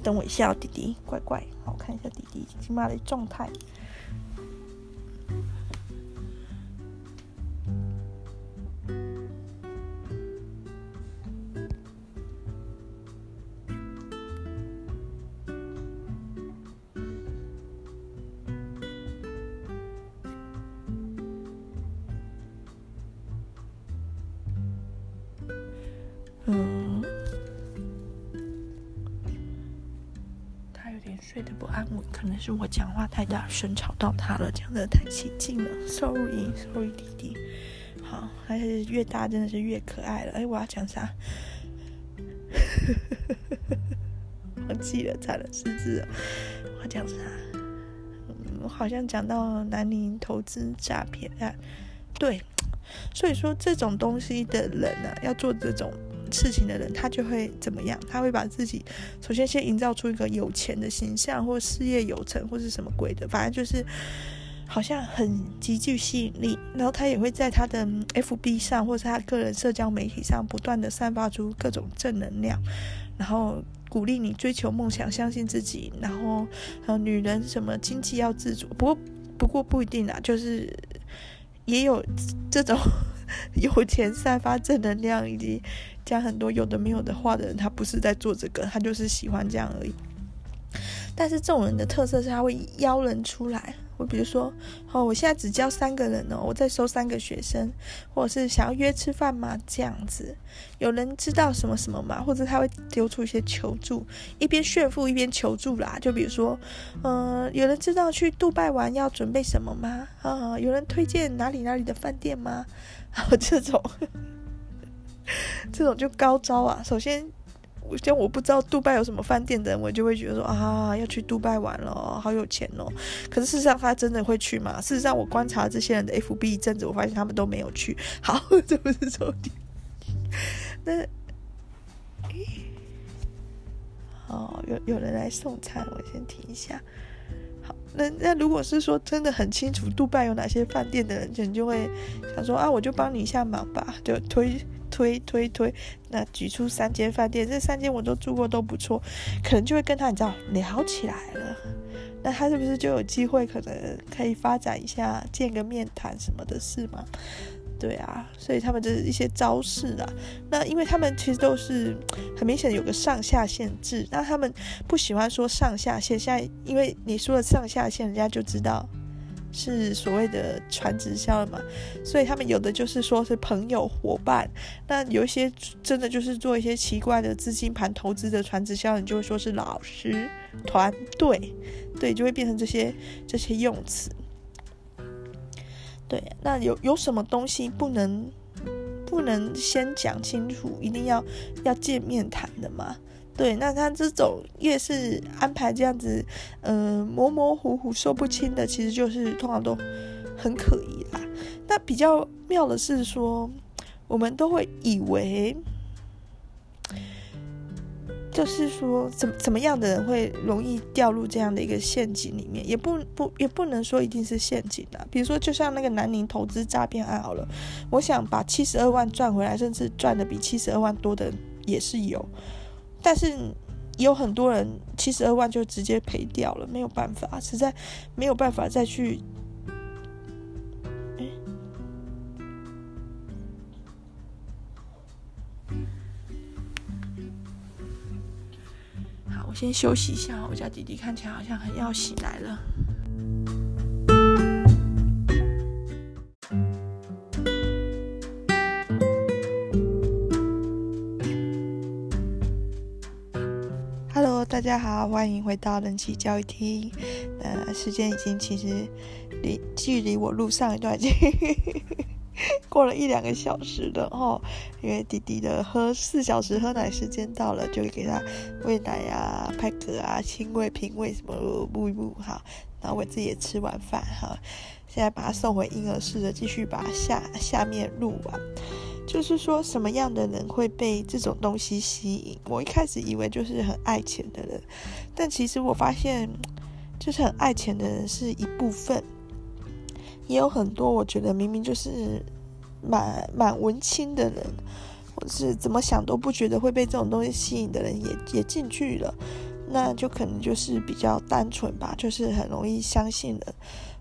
等我一下，弟弟，乖乖，好，我看一下弟弟今妈的状态。可能是我讲话太大声吵到他了，讲得太起劲了。Sorry，Sorry，弟弟。好，还是越大真的是越可爱了。哎，我要讲啥？忘记了，差了四字。我讲啥？我好像讲到南宁投资诈骗案。对，所以说这种东西的人呢、啊，要做这种。事情的人，他就会怎么样？他会把自己首先先营造出一个有钱的形象，或事业有成，或是什么鬼的，反正就是好像很极具吸引力。然后他也会在他的 FB 上，或是他个人社交媒体上，不断的散发出各种正能量，然后鼓励你追求梦想，相信自己。然后还有女人什么经济要自主，不过不过不一定啊，就是也有这种。有钱散发正能量以及讲很多有的没有的话的人，他不是在做这个，他就是喜欢这样而已。但是这种人的特色是他会邀人出来，我比如说，哦，我现在只教三个人哦，我再收三个学生，或者是想要约吃饭吗？这样子，有人知道什么什么吗？或者他会丢出一些求助，一边炫富一边求助啦。就比如说，嗯、有人知道去杜拜玩要准备什么吗？啊、有人推荐哪里哪里的饭店吗？然后这种，这种就高招啊！首先，像我不知道杜拜有什么饭店的人，我就会觉得说啊，要去杜拜玩了，好有钱哦。可是事实上，他真的会去吗？事实上，我观察这些人的 FB 一阵子，我发现他们都没有去。好，这不是重点。那，哦，有有人来送餐，我先停一下。好，那那如果是说真的很清楚杜拜有哪些饭店的人，就你就会想说啊，我就帮你一下忙吧，就推推推推，那举出三间饭店，这三间我都住过，都不错，可能就会跟他你知道聊起来了，那他是不是就有机会可能可以发展一下，见个面谈什么的事吗？对啊，所以他们就是一些招式啊，那因为他们其实都是很明显有个上下限制，那他们不喜欢说上下限，现在因为你说了上下限，人家就知道是所谓的传直销嘛，所以他们有的就是说是朋友伙伴，那有一些真的就是做一些奇怪的资金盘投资的传直销，你就会说是老师团队，对，就会变成这些这些用词。对，那有有什么东西不能不能先讲清楚，一定要要见面谈的吗？对，那他这种越是安排这样子，嗯、模模糊糊说不清的，其实就是通常都很可疑啦。那比较妙的是说，我们都会以为。就是说，怎怎么样的人会容易掉入这样的一个陷阱里面？也不不也不能说一定是陷阱的。比如说，就像那个南宁投资诈骗案好了，我想把七十二万赚回来，甚至赚的比七十二万多的也是有，但是有很多人七十二万就直接赔掉了，没有办法，实在没有办法再去。好我先休息一下，我家弟弟看起来好像很要醒来了。大家好，欢迎回到人气教育厅。呃，时间已经其实离距离我录上一段已经。过了一两个小时了哦，因为弟弟的喝四小时喝奶时间到了，就给他喂奶啊、拍嗝啊、亲喂、品喂什么喂一喂哈，然后我自己也吃完饭哈，现在把他送回婴儿室的，继续把下下面录完。就是说什么样的人会被这种东西吸引？我一开始以为就是很爱钱的人，但其实我发现，就是很爱钱的人是一部分。也有很多，我觉得明明就是蛮蛮文青的人，或是怎么想都不觉得会被这种东西吸引的人也，也进去了，那就可能就是比较单纯吧，就是很容易相信人，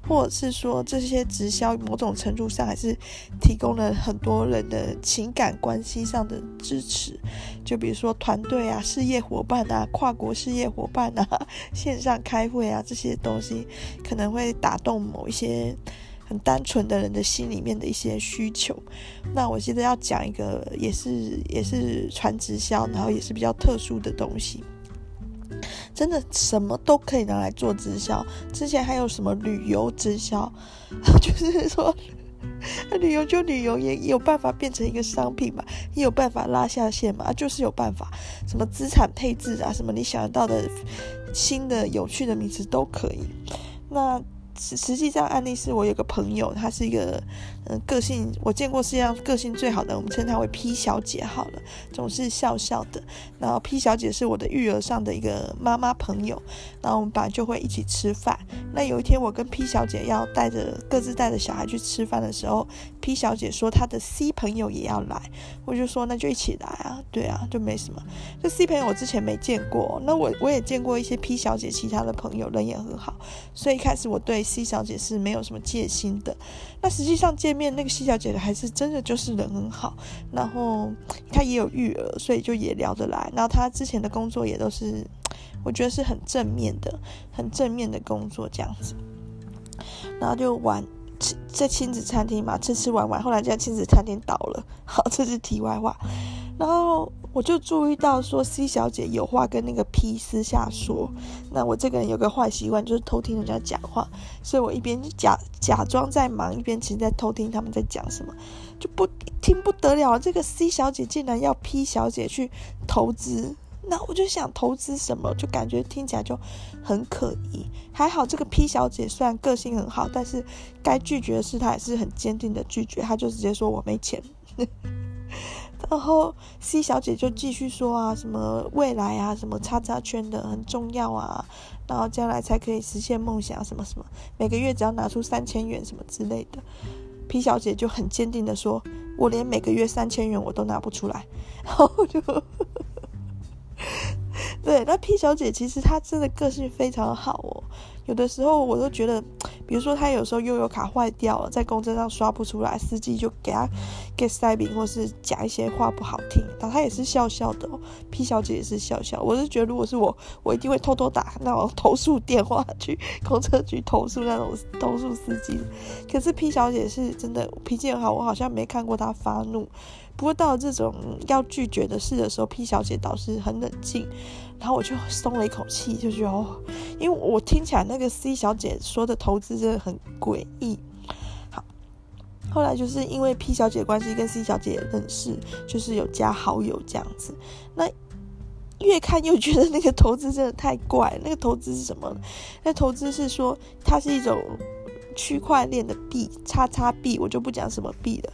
或者是说这些直销某种程度上还是提供了很多人的情感关系上的支持，就比如说团队啊、事业伙伴啊、跨国事业伙伴啊、线上开会啊这些东西，可能会打动某一些。很单纯的人的心里面的一些需求，那我现在要讲一个，也是也是传直销，然后也是比较特殊的东西。真的什么都可以拿来做直销。之前还有什么旅游直销，就是说 旅游就旅游，也有办法变成一个商品嘛，也有办法拉下线嘛，就是有办法。什么资产配置啊，什么你想得到的新的有趣的名词都可以。那。实实际上，案例是我有个朋友，他是一个嗯个性我见过世界上个性最好的，我们称她为 P 小姐好了，总是笑笑的。然后 P 小姐是我的育儿上的一个妈妈朋友，然后我们本来就会一起吃饭。那有一天我跟 P 小姐要带着各自带着小孩去吃饭的时候，P 小姐说她的 C 朋友也要来，我就说那就一起来啊，对啊，就没什么。这 C 朋友我之前没见过，那我我也见过一些 P 小姐其他的朋友，人也很好，所以一开始我对。C 小姐是没有什么戒心的，那实际上戒见面那个西小姐的还是真的就是人很好，然后她也有育儿，所以就也聊得来。然后她之前的工作也都是，我觉得是很正面的，很正面的工作这样子。然后就玩在亲子餐厅嘛，吃吃玩玩，后来这家亲子餐厅倒了。好，这是题外话。然后我就注意到说，C 小姐有话跟那个 P 私下说。那我这个人有个坏习惯，就是偷听人家讲话，所以我一边假假装在忙，一边其实在偷听他们在讲什么，就不听不得了。这个 C 小姐竟然要 P 小姐去投资，那我就想投资什么，就感觉听起来就很可疑。还好这个 P 小姐虽然个性很好，但是该拒绝的事她还是很坚定的拒绝，她就直接说我没钱。然后 C 小姐就继续说啊，什么未来啊，什么叉叉圈的很重要啊，然后将来才可以实现梦想，什么什么，每个月只要拿出三千元什么之类的。P 小姐就很坚定的说，我连每个月三千元我都拿不出来。然后就，对，那 P 小姐其实她真的个性非常好哦。有的时候我都觉得，比如说他有时候悠游卡坏掉了，在公车上刷不出来，司机就给他给塞饼，或是讲一些话不好听，然后他也是笑笑的哦。P 小姐也是笑笑，我是觉得如果是我，我一定会偷偷打那种投诉电话去公车局投诉那种投诉司机。可是 P 小姐是真的脾气很好，我好像没看过她发怒。不过到了这种要拒绝的事的时候，P 小姐倒是很冷静。然后我就松了一口气，就觉得哦，因为我听起来那个 C 小姐说的投资真的很诡异。好，后来就是因为 P 小姐关系跟 C 小姐认识，就是有加好友这样子。那越看又觉得那个投资真的太怪。那个投资是什么？那投资是说它是一种。区块链的币，叉叉币，我就不讲什么币了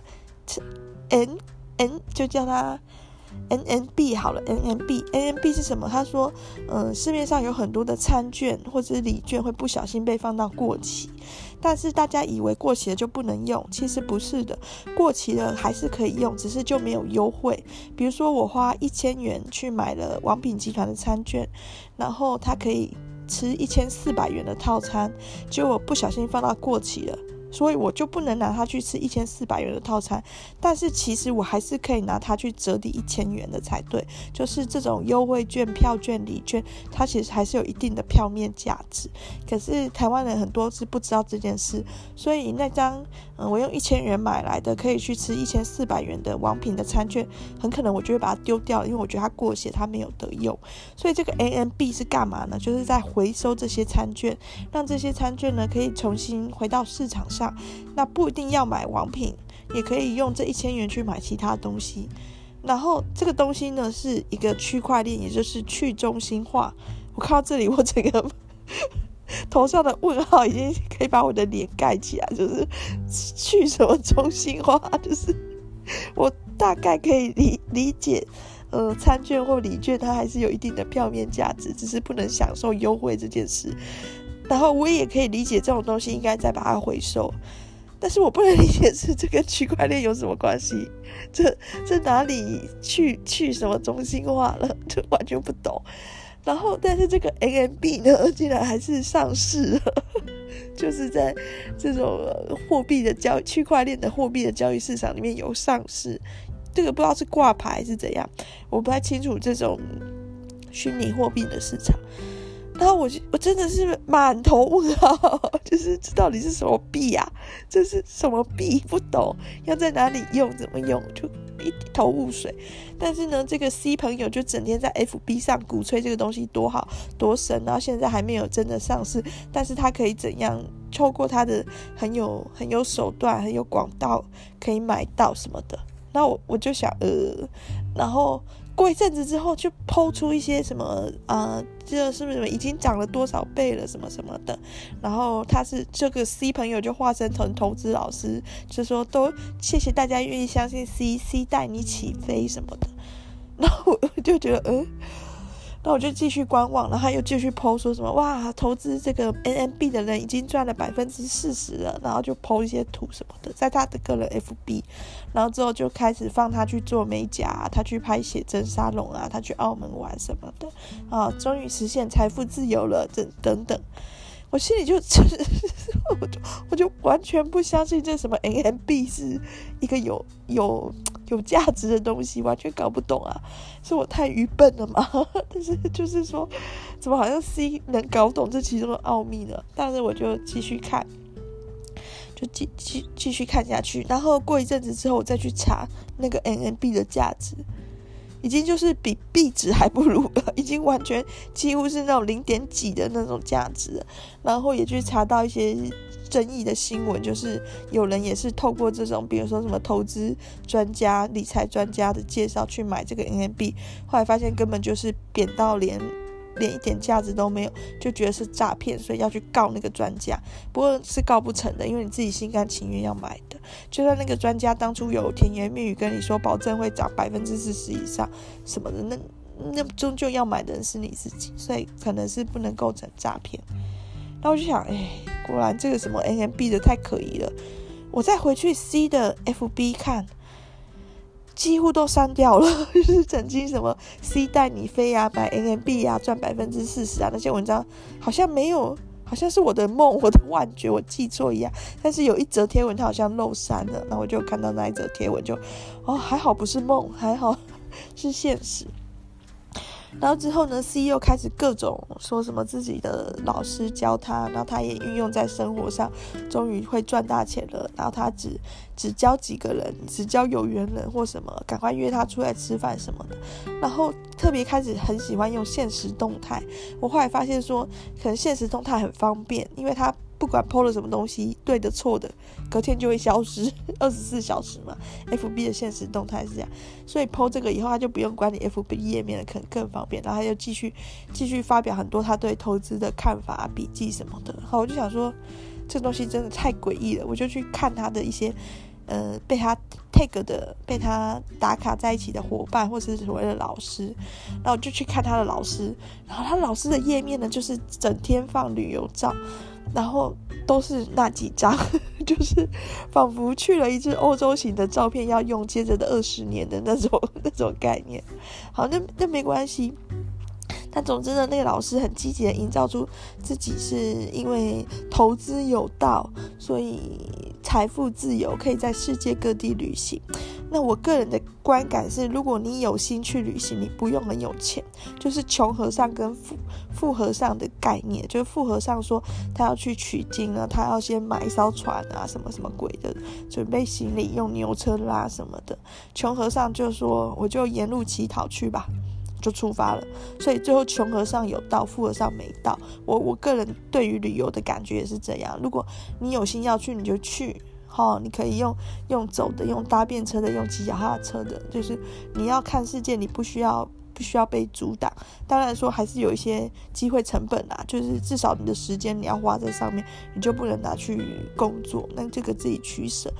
，N N 就叫它。N N B 好了，N N B N N B 是什么？他说，嗯，市面上有很多的餐券或者礼券会不小心被放到过期，但是大家以为过期了就不能用，其实不是的，过期了还是可以用，只是就没有优惠。比如说我花一千元去买了王品集团的餐券，然后它可以吃一千四百元的套餐，结果不小心放到过期了。所以我就不能拿它去吃一千四百元的套餐，但是其实我还是可以拿它去折抵一千元的才对。就是这种优惠券、票券、礼券，它其实还是有一定的票面价值。可是台湾人很多是不知道这件事，所以那张嗯，我用一千元买来的可以去吃一千四百元的王品的餐券，很可能我就会把它丢掉，因为我觉得它过期，它没有得用。所以这个 ANB 是干嘛呢？就是在回收这些餐券，让这些餐券呢可以重新回到市场。上，那不一定要买王品，也可以用这一千元去买其他东西。然后这个东西呢，是一个区块链，也就是去中心化。我看到这里，我整个 头上的问号已经可以把我的脸盖起来，就是去什么中心化，就是 我大概可以理理解，呃，餐券或礼券它还是有一定的票面价值，只是不能享受优惠这件事。然后我也可以理解这种东西应该再把它回收，但是我不能理解是这跟区块链有什么关系？这这哪里去去什么中心化了？就完全不懂。然后，但是这个 AMB 呢，竟然还是上市了，就是在这种货币的交区块链的货币的交易市场里面有上市。这个不知道是挂牌还是怎样，我不太清楚这种虚拟货币的市场。然后我就我真的是满头问号，就是这到底是什么币呀？这是什么币？不懂，要在哪里用？怎么用？就一头雾水。但是呢，这个 C 朋友就整天在 FB 上鼓吹这个东西多好多神，然后现在还没有真的上市，但是他可以怎样透过他的很有很有手段、很有广道可以买到什么的？那我我就想呃，然后。过一阵子之后，就抛出一些什么呃，这、是不是已经涨了多少倍了，什么什么的。然后他是这个 C 朋友就化身成投资老师，就说都谢谢大家愿意相信 C，C 带你起飞什么的。然后我就觉得，嗯。那我就继续观望，然后他又继续 po 说什么哇，投资这个 NMB 的人已经赚了百分之四十了，然后就 po 一些图什么的，在他的个人 FB，然后之后就开始放他去做美甲，他去拍写真沙龙啊，他去澳门玩什么的啊，终于实现财富自由了，等等等。我心里就，我就我就完全不相信这什么 NMB 是一个有有有价值的东西，完全搞不懂啊！是我太愚笨了吗？但是就是说，怎么好像 C 能搞懂这其中的奥秘呢？但是我就继续看，就继继继续看下去，然后过一阵子之后，我再去查那个 NMB 的价值。已经就是比币值还不如了，已经完全几乎是那种零点几的那种价值。然后也去查到一些争议的新闻，就是有人也是透过这种，比如说什么投资专家、理财专家的介绍去买这个 NMB，后来发现根本就是贬到连。连一点价值都没有，就觉得是诈骗，所以要去告那个专家。不过是告不成的，因为你自己心甘情愿要买。就算那个专家当初有甜言蜜语跟你说保证会涨百分之四十以上什么的，那那终究要买的人是你自己，所以可能是不能构成诈骗。然后我就想，哎，果然这个什么 NMB 的太可疑了。我再回去 C 的 FB 看。几乎都删掉了，就是曾经什么 C 带你飞啊，买 NMB 啊，赚百分之四十啊，那些文章好像没有，好像是我的梦，我的 幻觉，我记错一样。但是有一则贴文，它好像漏删了，那我就看到那一则贴文就，就哦，还好不是梦，还好是现实。然后之后呢，C 又开始各种说什么自己的老师教他，然后他也运用在生活上，终于会赚大钱了。然后他只只教几个人，只教有缘人或什么，赶快约他出来吃饭什么的。然后特别开始很喜欢用现实动态。我后来发现说，可能现实动态很方便，因为他。不管 PO 了什么东西，对的错的，隔天就会消失，二十四小时嘛。FB 的现实动态是这样，所以 PO 这个以后，他就不用管理 FB 页面了，可能更方便。然后他就继续继续发表很多他对投资的看法、笔记什么的。好，我就想说，这东西真的太诡异了，我就去看他的一些。呃，被他 tag 的，被他打卡在一起的伙伴，或者是所谓的老师，然后我就去看他的老师，然后他老师的页面呢，就是整天放旅游照，然后都是那几张，就是仿佛去了一次欧洲型的照片要用接着的二十年的那种 那种概念。好，那那没关系。但总之呢，那个老师很积极的营造出自己是因为投资有道，所以财富自由，可以在世界各地旅行。那我个人的观感是，如果你有心去旅行，你不用很有钱，就是穷和尚跟富富和尚的概念。就是富和尚说他要去取经啊，他要先买一艘船啊，什么什么鬼的，准备行李用牛车拉什么的。穷和尚就说我就沿路乞讨去吧。就出发了，所以最后穷和尚有道，富和尚没道。我我个人对于旅游的感觉也是这样。如果你有心要去，你就去，好，你可以用用走的，用搭便车的，用骑脚踏车的，就是你要看世界，你不需要不需要被阻挡。当然说还是有一些机会成本啊，就是至少你的时间你要花在上面，你就不能拿去工作，那这个自己取舍。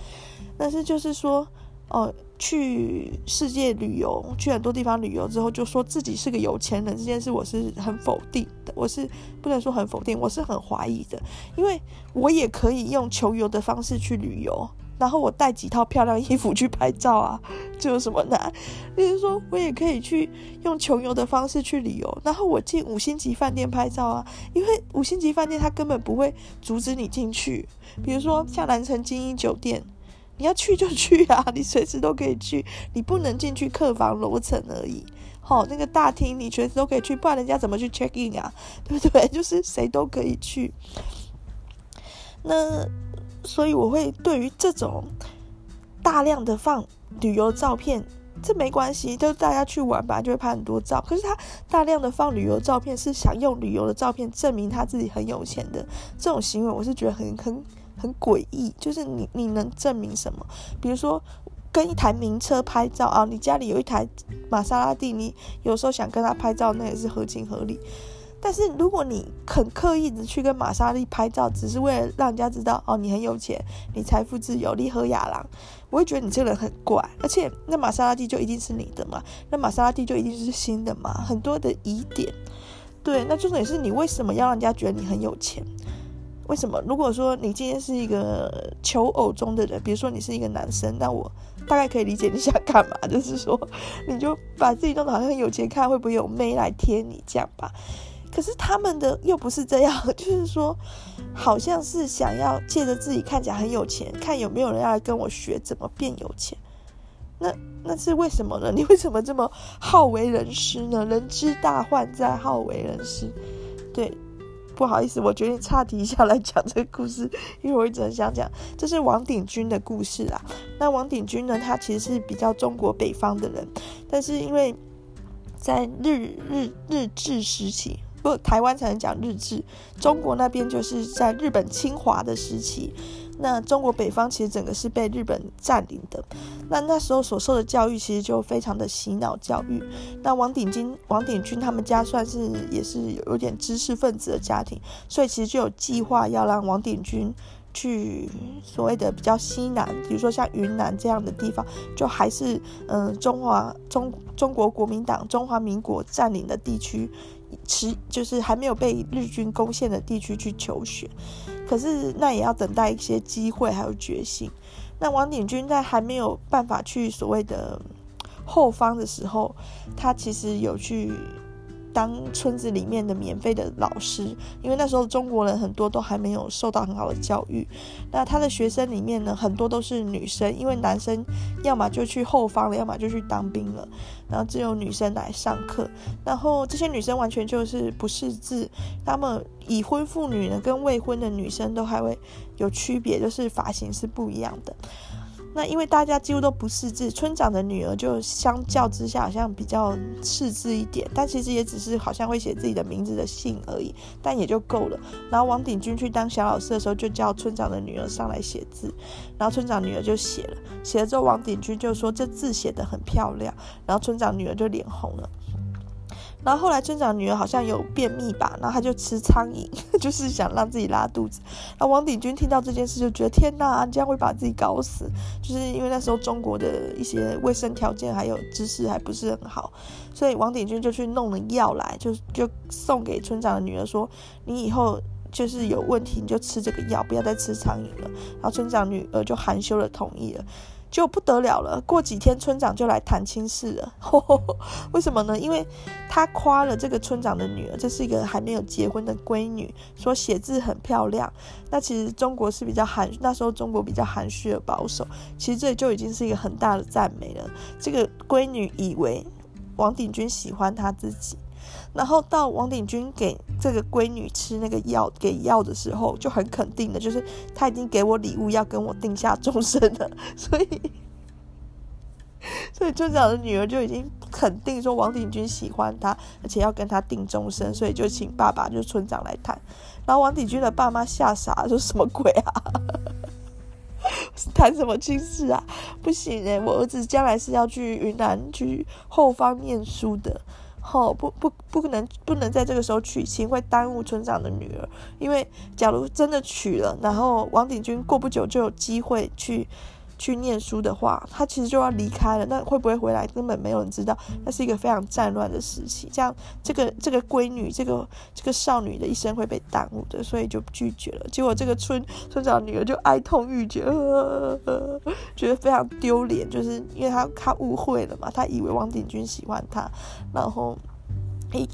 但是就是说。哦，去世界旅游，去很多地方旅游之后，就说自己是个有钱人这件事，我是很否定的。我是不能说很否定，我是很怀疑的，因为我也可以用穷游的方式去旅游，然后我带几套漂亮衣服去拍照啊，这有什么难？就是说我也可以去用穷游的方式去旅游，然后我进五星级饭店拍照啊，因为五星级饭店它根本不会阻止你进去，比如说像兰城精英酒店。你要去就去啊，你随时都可以去，你不能进去客房楼层而已。好，那个大厅你随时都可以去，不然人家怎么去 check in 啊？对不对？就是谁都可以去。那所以我会对于这种大量的放旅游照片，这没关系，就大家去玩吧，就会拍很多照。可是他大量的放旅游照片，是想用旅游的照片证明他自己很有钱的这种行为，我是觉得很很。很诡异，就是你你能证明什么？比如说跟一台名车拍照啊，你家里有一台玛莎拉蒂，你有时候想跟他拍照，那也是合情合理。但是如果你很刻意的去跟玛莎拉蒂拍照，只是为了让人家知道哦，你很有钱，你财富自由，你和雅郎，我会觉得你这个人很怪。而且那玛莎拉蒂就一定是你的吗？那玛莎拉蒂就一定是新的吗？很多的疑点。对，那重点是你为什么要让人家觉得你很有钱？为什么？如果说你今天是一个求偶中的人，比如说你是一个男生，那我大概可以理解你想干嘛，就是说你就把自己弄得好像有钱，看会不会有妹来贴你这样吧。可是他们的又不是这样，就是说好像是想要借着自己看起来很有钱，看有没有人要来跟我学怎么变有钱。那那是为什么呢？你为什么这么好为人师呢？人之大患在好为人师，对。不好意思，我决定岔题一下来讲这个故事，因为我一直很想讲，这是王鼎钧的故事啊。那王鼎钧呢，他其实是比较中国北方的人，但是因为在日日日治时期，不，台湾才能讲日治，中国那边就是在日本侵华的时期。那中国北方其实整个是被日本占领的，那那时候所受的教育其实就非常的洗脑教育。那王鼎金、王鼎钧他们家算是也是有点知识分子的家庭，所以其实就有计划要让王鼎钧去所谓的比较西南，比如说像云南这样的地方，就还是嗯、中华中中国国民党中华民国占领的地区，持就是还没有被日军攻陷的地区去求学。可是那也要等待一些机会，还有决心。那王鼎钧在还没有办法去所谓的后方的时候，他其实有去。当村子里面的免费的老师，因为那时候中国人很多都还没有受到很好的教育，那他的学生里面呢，很多都是女生，因为男生要么就去后方了，要么就去当兵了，然后只有女生来上课，然后这些女生完全就是不识字，那么已婚妇女呢，跟未婚的女生都还会有区别，就是发型是不一样的。那因为大家几乎都不识字，村长的女儿就相较之下好像比较识字一点，但其实也只是好像会写自己的名字的姓而已，但也就够了。然后王鼎钧去当小老师的时候，就叫村长的女儿上来写字，然后村长女儿就写了，写了之后王鼎钧就说这字写得很漂亮，然后村长女儿就脸红了。然后后来村长女儿好像有便秘吧，然后他就吃苍蝇，就是想让自己拉肚子。然后王鼎钧听到这件事就觉得天哪，你这样会把自己搞死，就是因为那时候中国的一些卫生条件还有知识还不是很好，所以王鼎钧就去弄了药来，就就送给村长的女儿说，你以后就是有问题你就吃这个药，不要再吃苍蝇了。然后村长女儿就含羞的同意了。就不得了了，过几天村长就来谈亲事了。呵呵，为什么呢？因为他夸了这个村长的女儿，这是一个还没有结婚的闺女，说写字很漂亮。那其实中国是比较含，那时候中国比较含蓄而保守，其实这就已经是一个很大的赞美了。这个闺女以为王鼎钧喜欢她自己。然后到王鼎钧给这个闺女吃那个药，给药的时候就很肯定的，就是他已经给我礼物，要跟我定下终身了。所以，所以村长的女儿就已经肯定说王鼎钧喜欢他，而且要跟他定终身，所以就请爸爸，就是村长来谈。然后王鼎钧的爸妈吓傻，说什么鬼啊？谈什么亲事啊？不行诶，我儿子将来是要去云南去后方念书的。哦，不不不能不能在这个时候娶亲，会耽误村长的女儿。因为假如真的娶了，然后王鼎君过不久就有机会去去念书的话，他其实就要离开了。那会不会回来，根本没有人知道。那是一个非常战乱的时期，这样这个这个闺女，这个这个少女的一生会被耽误的，所以就拒绝了。结果这个村村长女儿就哀痛欲绝，呵呵，觉得非常丢脸，就是因为她她误会了嘛，她以为王鼎钧喜欢她，然后。诶，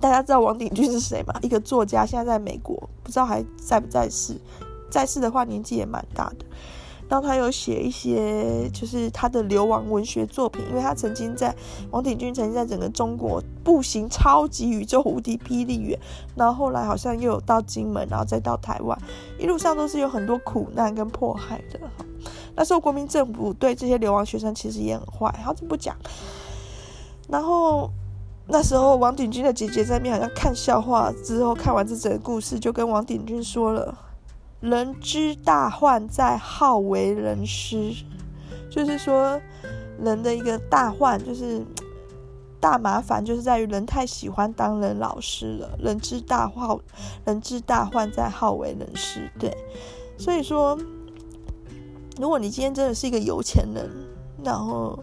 大家知道王鼎钧是谁吗？一个作家，现在在美国，不知道还在不在世。在世的话，年纪也蛮大的。然后他有写一些，就是他的流亡文学作品，因为他曾经在王鼎钧曾经在整个中国步行超级宇宙无敌霹雳远，然后后来好像又有到金门，然后再到台湾，一路上都是有很多苦难跟迫害的。那时候国民政府对这些流亡学生其实也很坏，好，这不讲。然后。那时候，王鼎钧的姐姐在那边好像看笑话，之后看完这整个故事，就跟王鼎钧说了：“人之大患在好为人师，就是说，人的一个大患就是大麻烦，就是在于人太喜欢当人老师了。人之大患，人之大患在好为人师。对，所以说，如果你今天真的是一个有钱人，然后。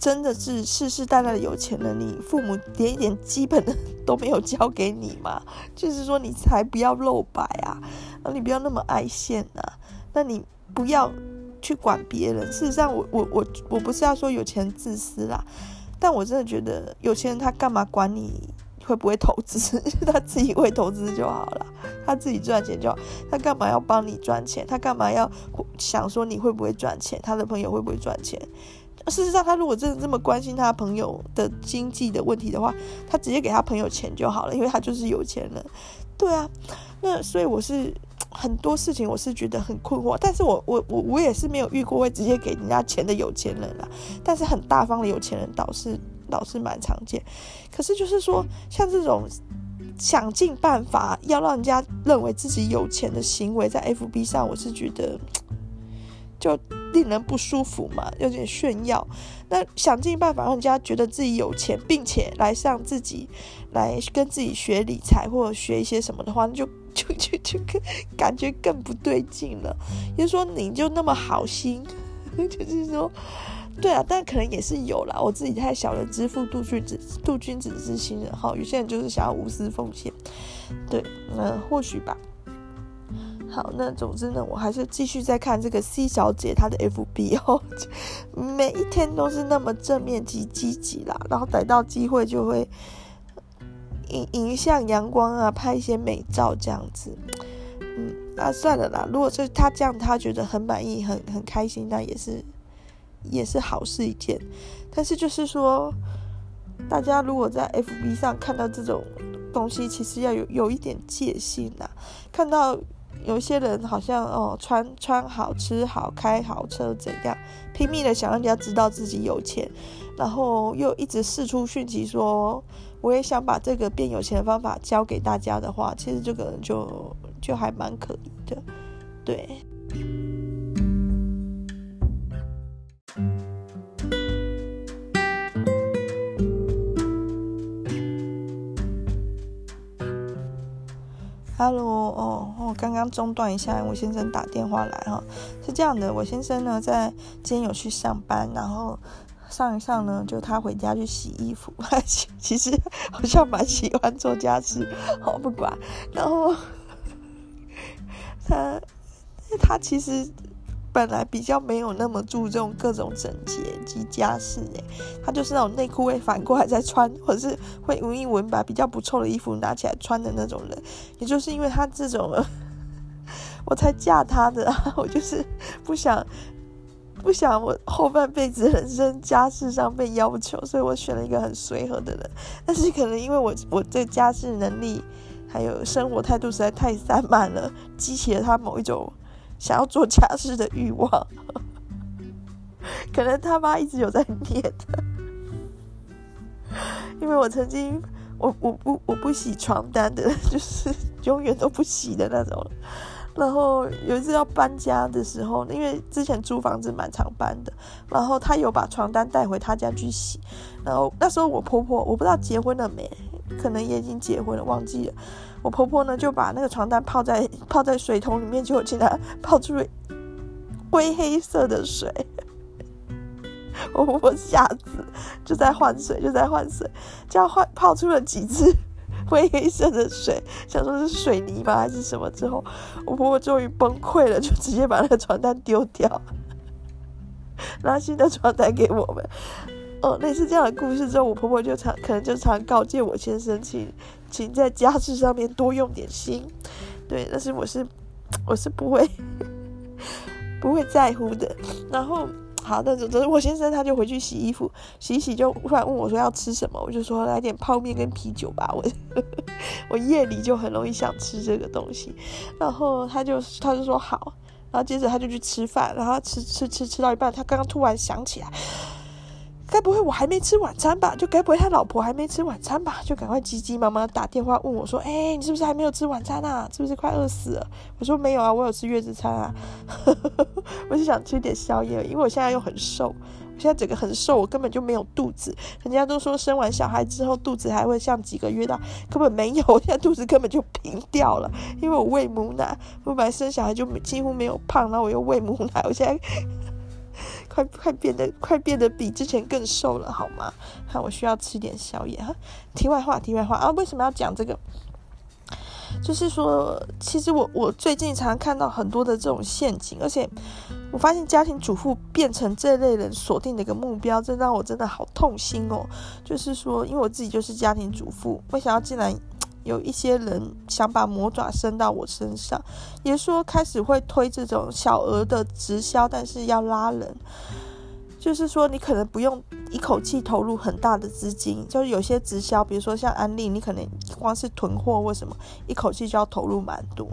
真的是世世代代的有钱人，你父母连一点基本的 都没有教给你吗？就是说你才不要露白啊，然后你不要那么爱现啊，那你不要去管别人。事实上我，我我我不是要说有钱人自私啦，但我真的觉得有钱人他干嘛管你会不会投资？他自己会投资就好了，他自己赚钱就好，他干嘛要帮你赚钱？他干嘛要想说你会不会赚钱？他的朋友会不会赚钱？事实上，他如果真的这么关心他朋友的经济的问题的话，他直接给他朋友钱就好了，因为他就是有钱人。对啊，那所以我是很多事情我是觉得很困惑，但是我我我我也是没有遇过会直接给人家钱的有钱人啦，但是很大方的有钱人倒是倒是蛮常见。可是就是说，像这种想尽办法要让人家认为自己有钱的行为，在 FB 上，我是觉得就。令人不舒服嘛，有点炫耀。那想尽办法让人家觉得自己有钱，并且来向自己来跟自己学理财或者学一些什么的话，就 就就就更感觉更不对劲了。就说，你就那么好心，就是说，对啊，但可能也是有啦。我自己太小了，知父度君子，度君子之心了。哈，有些人就是想要无私奉献，对，那或许吧。好，那总之呢，我还是继续在看这个 C 小姐她的 FB 哦，每一天都是那么正面及积极啦，然后逮到机会就会迎迎向阳光啊，拍一些美照这样子。嗯，那算了啦，如果是她这样，她觉得很满意、很很开心，那也是也是好事一件。但是就是说，大家如果在 FB 上看到这种东西，其实要有有一点戒心啦，看到。有些人好像哦，穿穿好吃好开好车怎样，拼命的想让人家知道自己有钱，然后又一直试出讯息说，我也想把这个变有钱的方法教给大家的话，其实这个人就就还蛮可疑的，对。哈喽，哦，我刚刚中断一下，我先生打电话来哈，是这样的，我先生呢在今天有去上班，然后上一上呢就他回家去洗衣服，其实好像蛮喜欢做家事，好不管，然后他他其实。本来比较没有那么注重各种整洁及家事诶，他就是那种内裤会反过来再穿，或者是会闻一闻把比较不臭的衣服拿起来穿的那种人。也就是因为他这种，我才嫁他的。我就是不想不想我后半辈子人生家事上被要求，所以我选了一个很随和的人。但是可能因为我我这家事能力还有生活态度实在太散漫了，激起了他某一种。想要做家事的欲望，可能他妈一直有在念，因为我曾经，我我不我不洗床单的，就是永远都不洗的那种。然后有一次要搬家的时候，因为之前租房子蛮常搬的，然后他有把床单带回他家去洗。然后那时候我婆婆我不知道结婚了没，可能也已经结婚了，忘记了。我婆婆呢就把那个床单泡在泡在水桶里面，就竟然泡出灰黑色的水。我婆婆吓死，就在换水，就在换水，这样换泡出了几次 灰黑色的水，想说是水泥吗还是什么？之后我婆婆终于崩溃了，就直接把那个床单丢掉，拿新的床单给我们。哦，类似这样的故事之后，我婆婆就常可能就常告诫我先生，请请在家事上面多用点心。对，但是我是我是不会 不会在乎的。然后好，那总之我先生他就回去洗衣服，洗洗就忽然问我说要吃什么，我就说来点泡面跟啤酒吧。我 我夜里就很容易想吃这个东西，然后他就他就说好，然后接着他就去吃饭，然后吃吃吃吃到一半，他刚刚突然想起来。该不会我还没吃晚餐吧？就该不会他老婆还没吃晚餐吧？就赶快急急忙忙打电话问我说：“哎、你是不是还没有吃晚餐啊？是不是快饿死了？”我说：“没有啊，我有吃月子餐啊。”我就想吃点宵夜，因为我现在又很瘦，我现在整个很瘦，我根本就没有肚子。人家都说生完小孩之后肚子还会像几个月大，根本没有，我 现在肚子根本就平掉了，因为我喂母奶。我本来生小孩就几乎没有胖，然后我又喂母奶，我现在。快快变得快变得比之前更瘦了，好吗？好，我需要吃点宵夜哈。题外话，题外话啊，为什么要讲这个？就是说，其实我我最近常看到很多的这种陷阱，而且我发现家庭主妇变成这类人锁定的一个目标，这让我真的好痛心哦。就是说，因为我自己就是家庭主妇，没想到竟然。有一些人想把魔爪伸到我身上，也说开始会推这种小额的直销，但是要拉人，就是说你可能不用。一口气投入很大的资金，就是有些直销，比如说像安利，你可能光是囤货为什么一口气就要投入蛮多？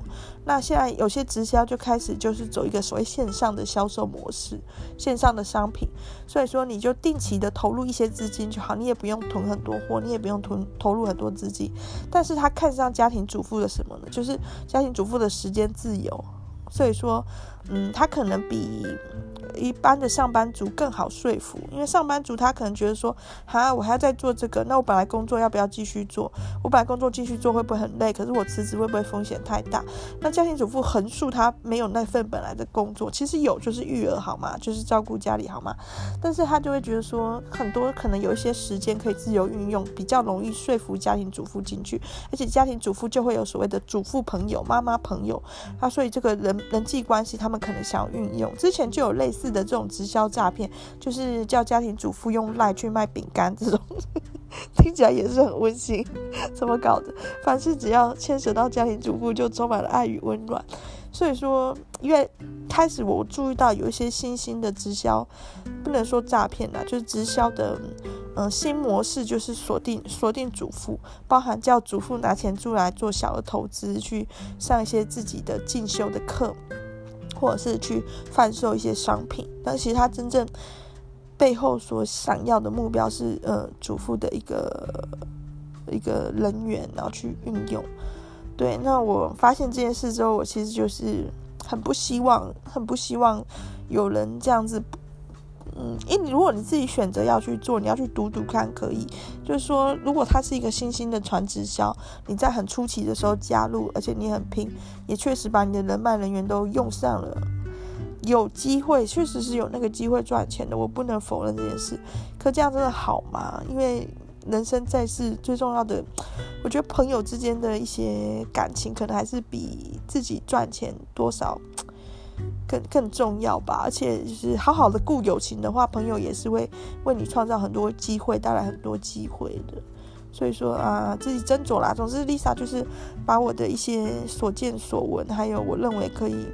那现在有些直销就开始就是走一个所谓线上的销售模式，线上的商品，所以说你就定期的投入一些资金就好，你也不用囤很多货，你也不用囤投入很多资金，但是他看上家庭主妇的什么呢？就是家庭主妇的时间自由，所以说，嗯，他可能比。一般的上班族更好说服，因为上班族他可能觉得说，哈，我还要再做这个，那我本来工作要不要继续做？我本来工作继续做会不会很累？可是我辞职会不会风险太大？那家庭主妇横竖他没有那份本来的工作，其实有就是育儿好吗？就是照顾家里好吗？但是他就会觉得说，很多可能有一些时间可以自由运用，比较容易说服家庭主妇进去，而且家庭主妇就会有所谓的主妇朋友、妈妈朋友，他所以这个人人际关系他们可能想要运用，之前就有类似。似的这种直销诈骗，就是叫家庭主妇用赖去卖饼干，这种 听起来也是很温馨。怎么搞的？凡是只要牵扯到家庭主妇，就充满了爱与温暖。所以说，因为开始我注意到有一些新兴的直销，不能说诈骗啦，就是直销的嗯新模式，就是锁定锁定主妇，包含叫主妇拿钱出来做小额投资，去上一些自己的进修的课。或者是去贩售一些商品，但其实他真正背后所想要的目标是，呃，主妇的一个一个人员，然后去运用。对，那我发现这件事之后，我其实就是很不希望，很不希望有人这样子嗯，因如果你自己选择要去做，你要去读读看，可以。就是说，如果它是一个新兴的传直销，你在很初期的时候加入，而且你很拼，也确实把你的人脉人员都用上了，有机会，确实是有那个机会赚钱的。我不能否认这件事。可这样真的好吗？因为人生在世最重要的，我觉得朋友之间的一些感情，可能还是比自己赚钱多少。更更重要吧，而且就是好好的顾友情的话，朋友也是会为你创造很多机会，带来很多机会的。所以说啊，自己斟酌啦。总之，Lisa 就是把我的一些所见所闻，还有我认为可以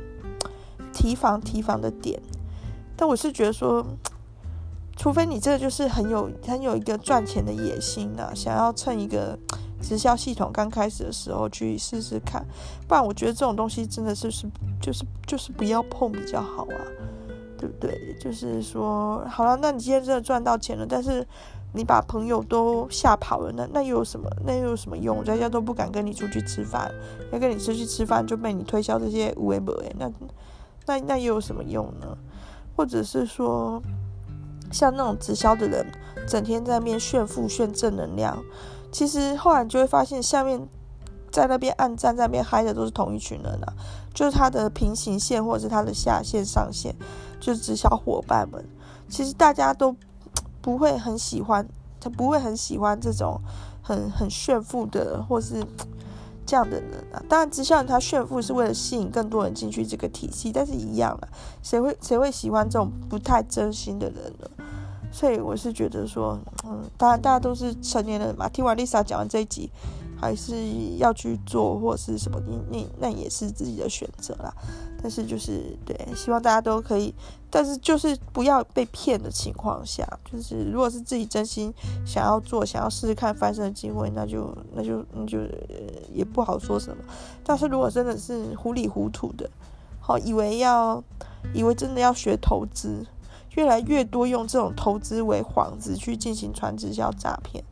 提防提防的点。但我是觉得说，除非你这个就是很有很有一个赚钱的野心啊，想要趁一个。直销系统刚开始的时候去试试看，不然我觉得这种东西真的是是就是就是不要碰比较好啊，对不对？就是说好了，那你今天真的赚到钱了，但是你把朋友都吓跑了，那那又有什么？那又有什么用？大家都不敢跟你出去吃饭，要跟你出去吃饭就被你推销这些有的没的，那那那又有什么用呢？或者是说，像那种直销的人，整天在那边炫富炫正能量。其实后来你就会发现，下面在那边暗战、在那边嗨的都是同一群人啊，就是他的平行线或者是他的下线、上线，就是直销伙伴们。其实大家都不会很喜欢，他不会很喜欢这种很很炫富的，或是这样的人啊。当然，直销人他炫富是为了吸引更多人进去这个体系，但是一样的，谁会谁会喜欢这种不太真心的人呢？所以我是觉得说，嗯，当然大家都是成年人嘛。听完 Lisa 讲完这一集，还是要去做或是什么，你你那也是自己的选择啦。但是就是对，希望大家都可以，但是就是不要被骗的情况下，就是如果是自己真心想要做，想要试试看翻身的机会，那就那就那就也不好说什么。但是如果真的是糊里糊涂的，好，以为要以为真的要学投资。越来越多用这种投资为幌子去进行传直销诈骗，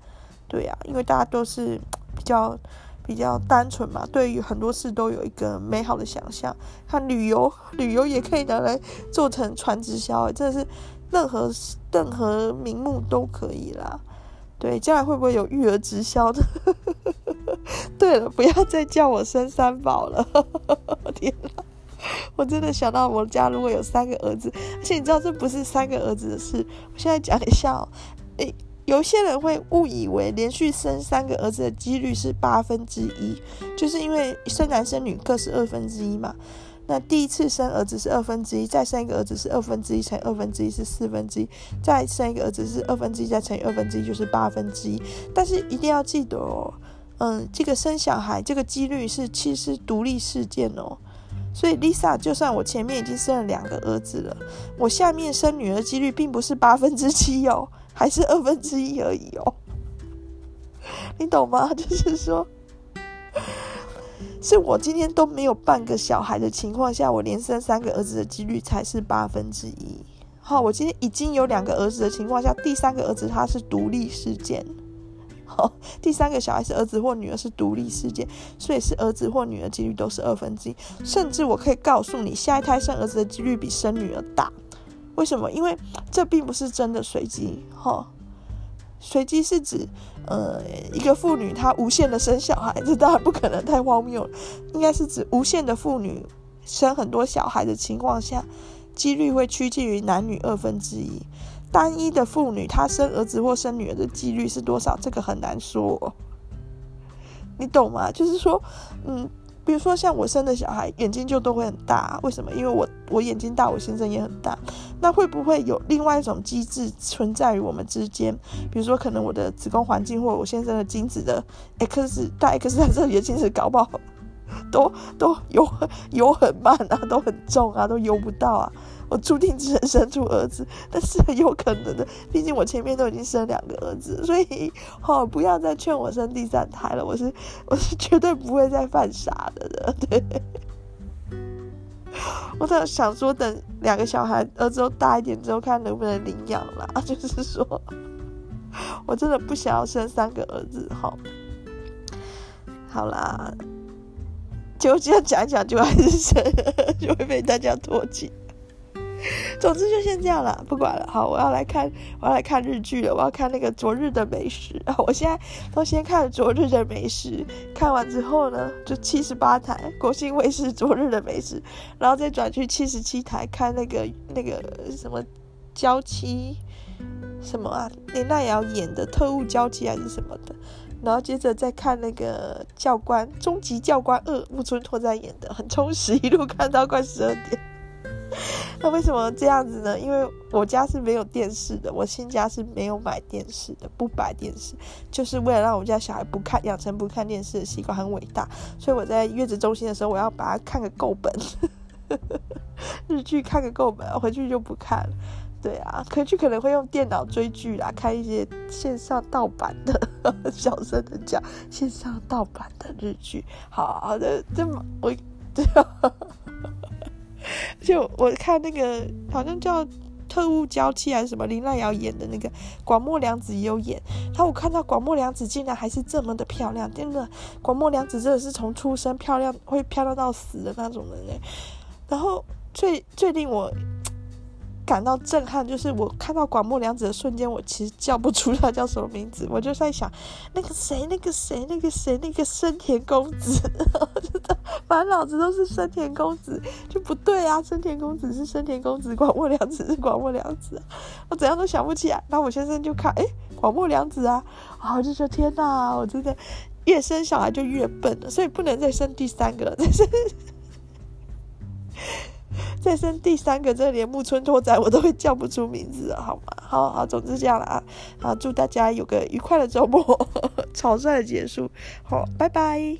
对呀、啊，因为大家都是比较比较单纯嘛，对于很多事都有一个美好的想象。看旅游，旅游也可以拿来做成传直销，真的是任何任何名目都可以啦。对，将来会不会有育儿直销的？对了，不要再叫我生三宝了，天哪！我真的想到我家如果有三个儿子，而且你知道这不是三个儿子的事。我现在讲一下哦，诶，有些人会误以为连续生三个儿子的几率是八分之一，就是因为生男生女各是二分之一嘛。那第一次生儿子是二分之一，再生一个儿子是二分之一乘二分之一是四分之一，再生一个儿子是二分之一再乘以二分之一就是八分之一。但是一定要记得哦，嗯，这个生小孩这个几率是其实独立事件哦。所以，Lisa，就算我前面已经生了两个儿子了，我下面生女儿几率并不是八分之七哦，还是二分之一而已哦。你懂吗？就是说，是我今天都没有半个小孩的情况下，我连生三个儿子的几率才是八分之一。好，我今天已经有两个儿子的情况下，第三个儿子他是独立事件。好，第三个小孩是儿子或女儿是独立事件，所以是儿子或女儿几率都是二分之一，甚至我可以告诉你，下一胎生儿子的几率比生女儿大。为什么？因为这并不是真的随机。哈，随机是指，呃，一个妇女她无限的生小孩，这当然不可能，太荒谬了。应该是指无限的妇女生很多小孩的情况下，几率会趋近于男女二分之一。单一的妇女，她生儿子或生女儿的几率是多少？这个很难说，你懂吗？就是说，嗯，比如说像我生的小孩，眼睛就都会很大，为什么？因为我我眼睛大，我先生也很大。那会不会有另外一种机制存在于我们之间？比如说，可能我的子宫环境或我先生的精子的 X 大 X 在这里的精子搞不好都都游游很慢啊，都很重啊，都游不到啊。我注定只能生出儿子，但是很有可能的，毕竟我前面都已经生两个儿子，所以好、不要再劝我生第三胎了。我是我是绝对不会再犯傻的的，对。我在想说，等两个小孩儿子都大一点之后，看能不能领养啦。就是说，我真的不想要生三个儿子。好，好啦，就这样讲一讲，就还是生，就会被大家唾弃。总之就先这样了，不管了。好，我要来看，我要来看日剧了。我要看那个《昨日的美食》。啊我现在都先看《昨日的美食》，看完之后呢，就七十八台国新卫视《昨日的美食》，然后再转去七十七台看那个那个什么娇妻什么啊，林奈瑶演的特务娇妻还是什么的。然后接着再看那个教官《终极教官二》，木村拓哉演的，很充实，一路看到快十二点。那为什么这样子呢？因为我家是没有电视的，我新家是没有买电视的，不摆电视，就是为了让我们家小孩不看，养成不看电视的习惯，很伟大。所以我在月子中心的时候，我要把它看个够本，日剧看个够本，回去就不看了。对啊，回去可能会用电脑追剧啦，看一些线上盗版的，小声的讲线上盗版的日剧。好好的，这么我这样。就我看那个好像叫特务娇妻还是什么林奈瑶演的那个广末凉子也有演，然后我看到广末凉子竟然还是这么的漂亮，真的广末凉子真的是从出生漂亮会漂亮到死的那种人哎，然后最最令我。感到震撼，就是我看到广末凉子的瞬间，我其实叫不出他叫什么名字，我就在想那个谁，那个谁，那个谁，那个生田公子，满脑子都是生田公子，就不对啊！生田公子是生田公子，广末凉子是广末凉子，我怎样都想不起来。然后我先生就看，哎，广末凉子啊，啊，我就说天哪，我真的越生小孩就越笨了，所以不能再生第三个了，再生。再生第三个这连木村拓哉我都会叫不出名字好吗？好好总之这样了啊好祝大家有个愉快的周末 草率结束。好拜拜。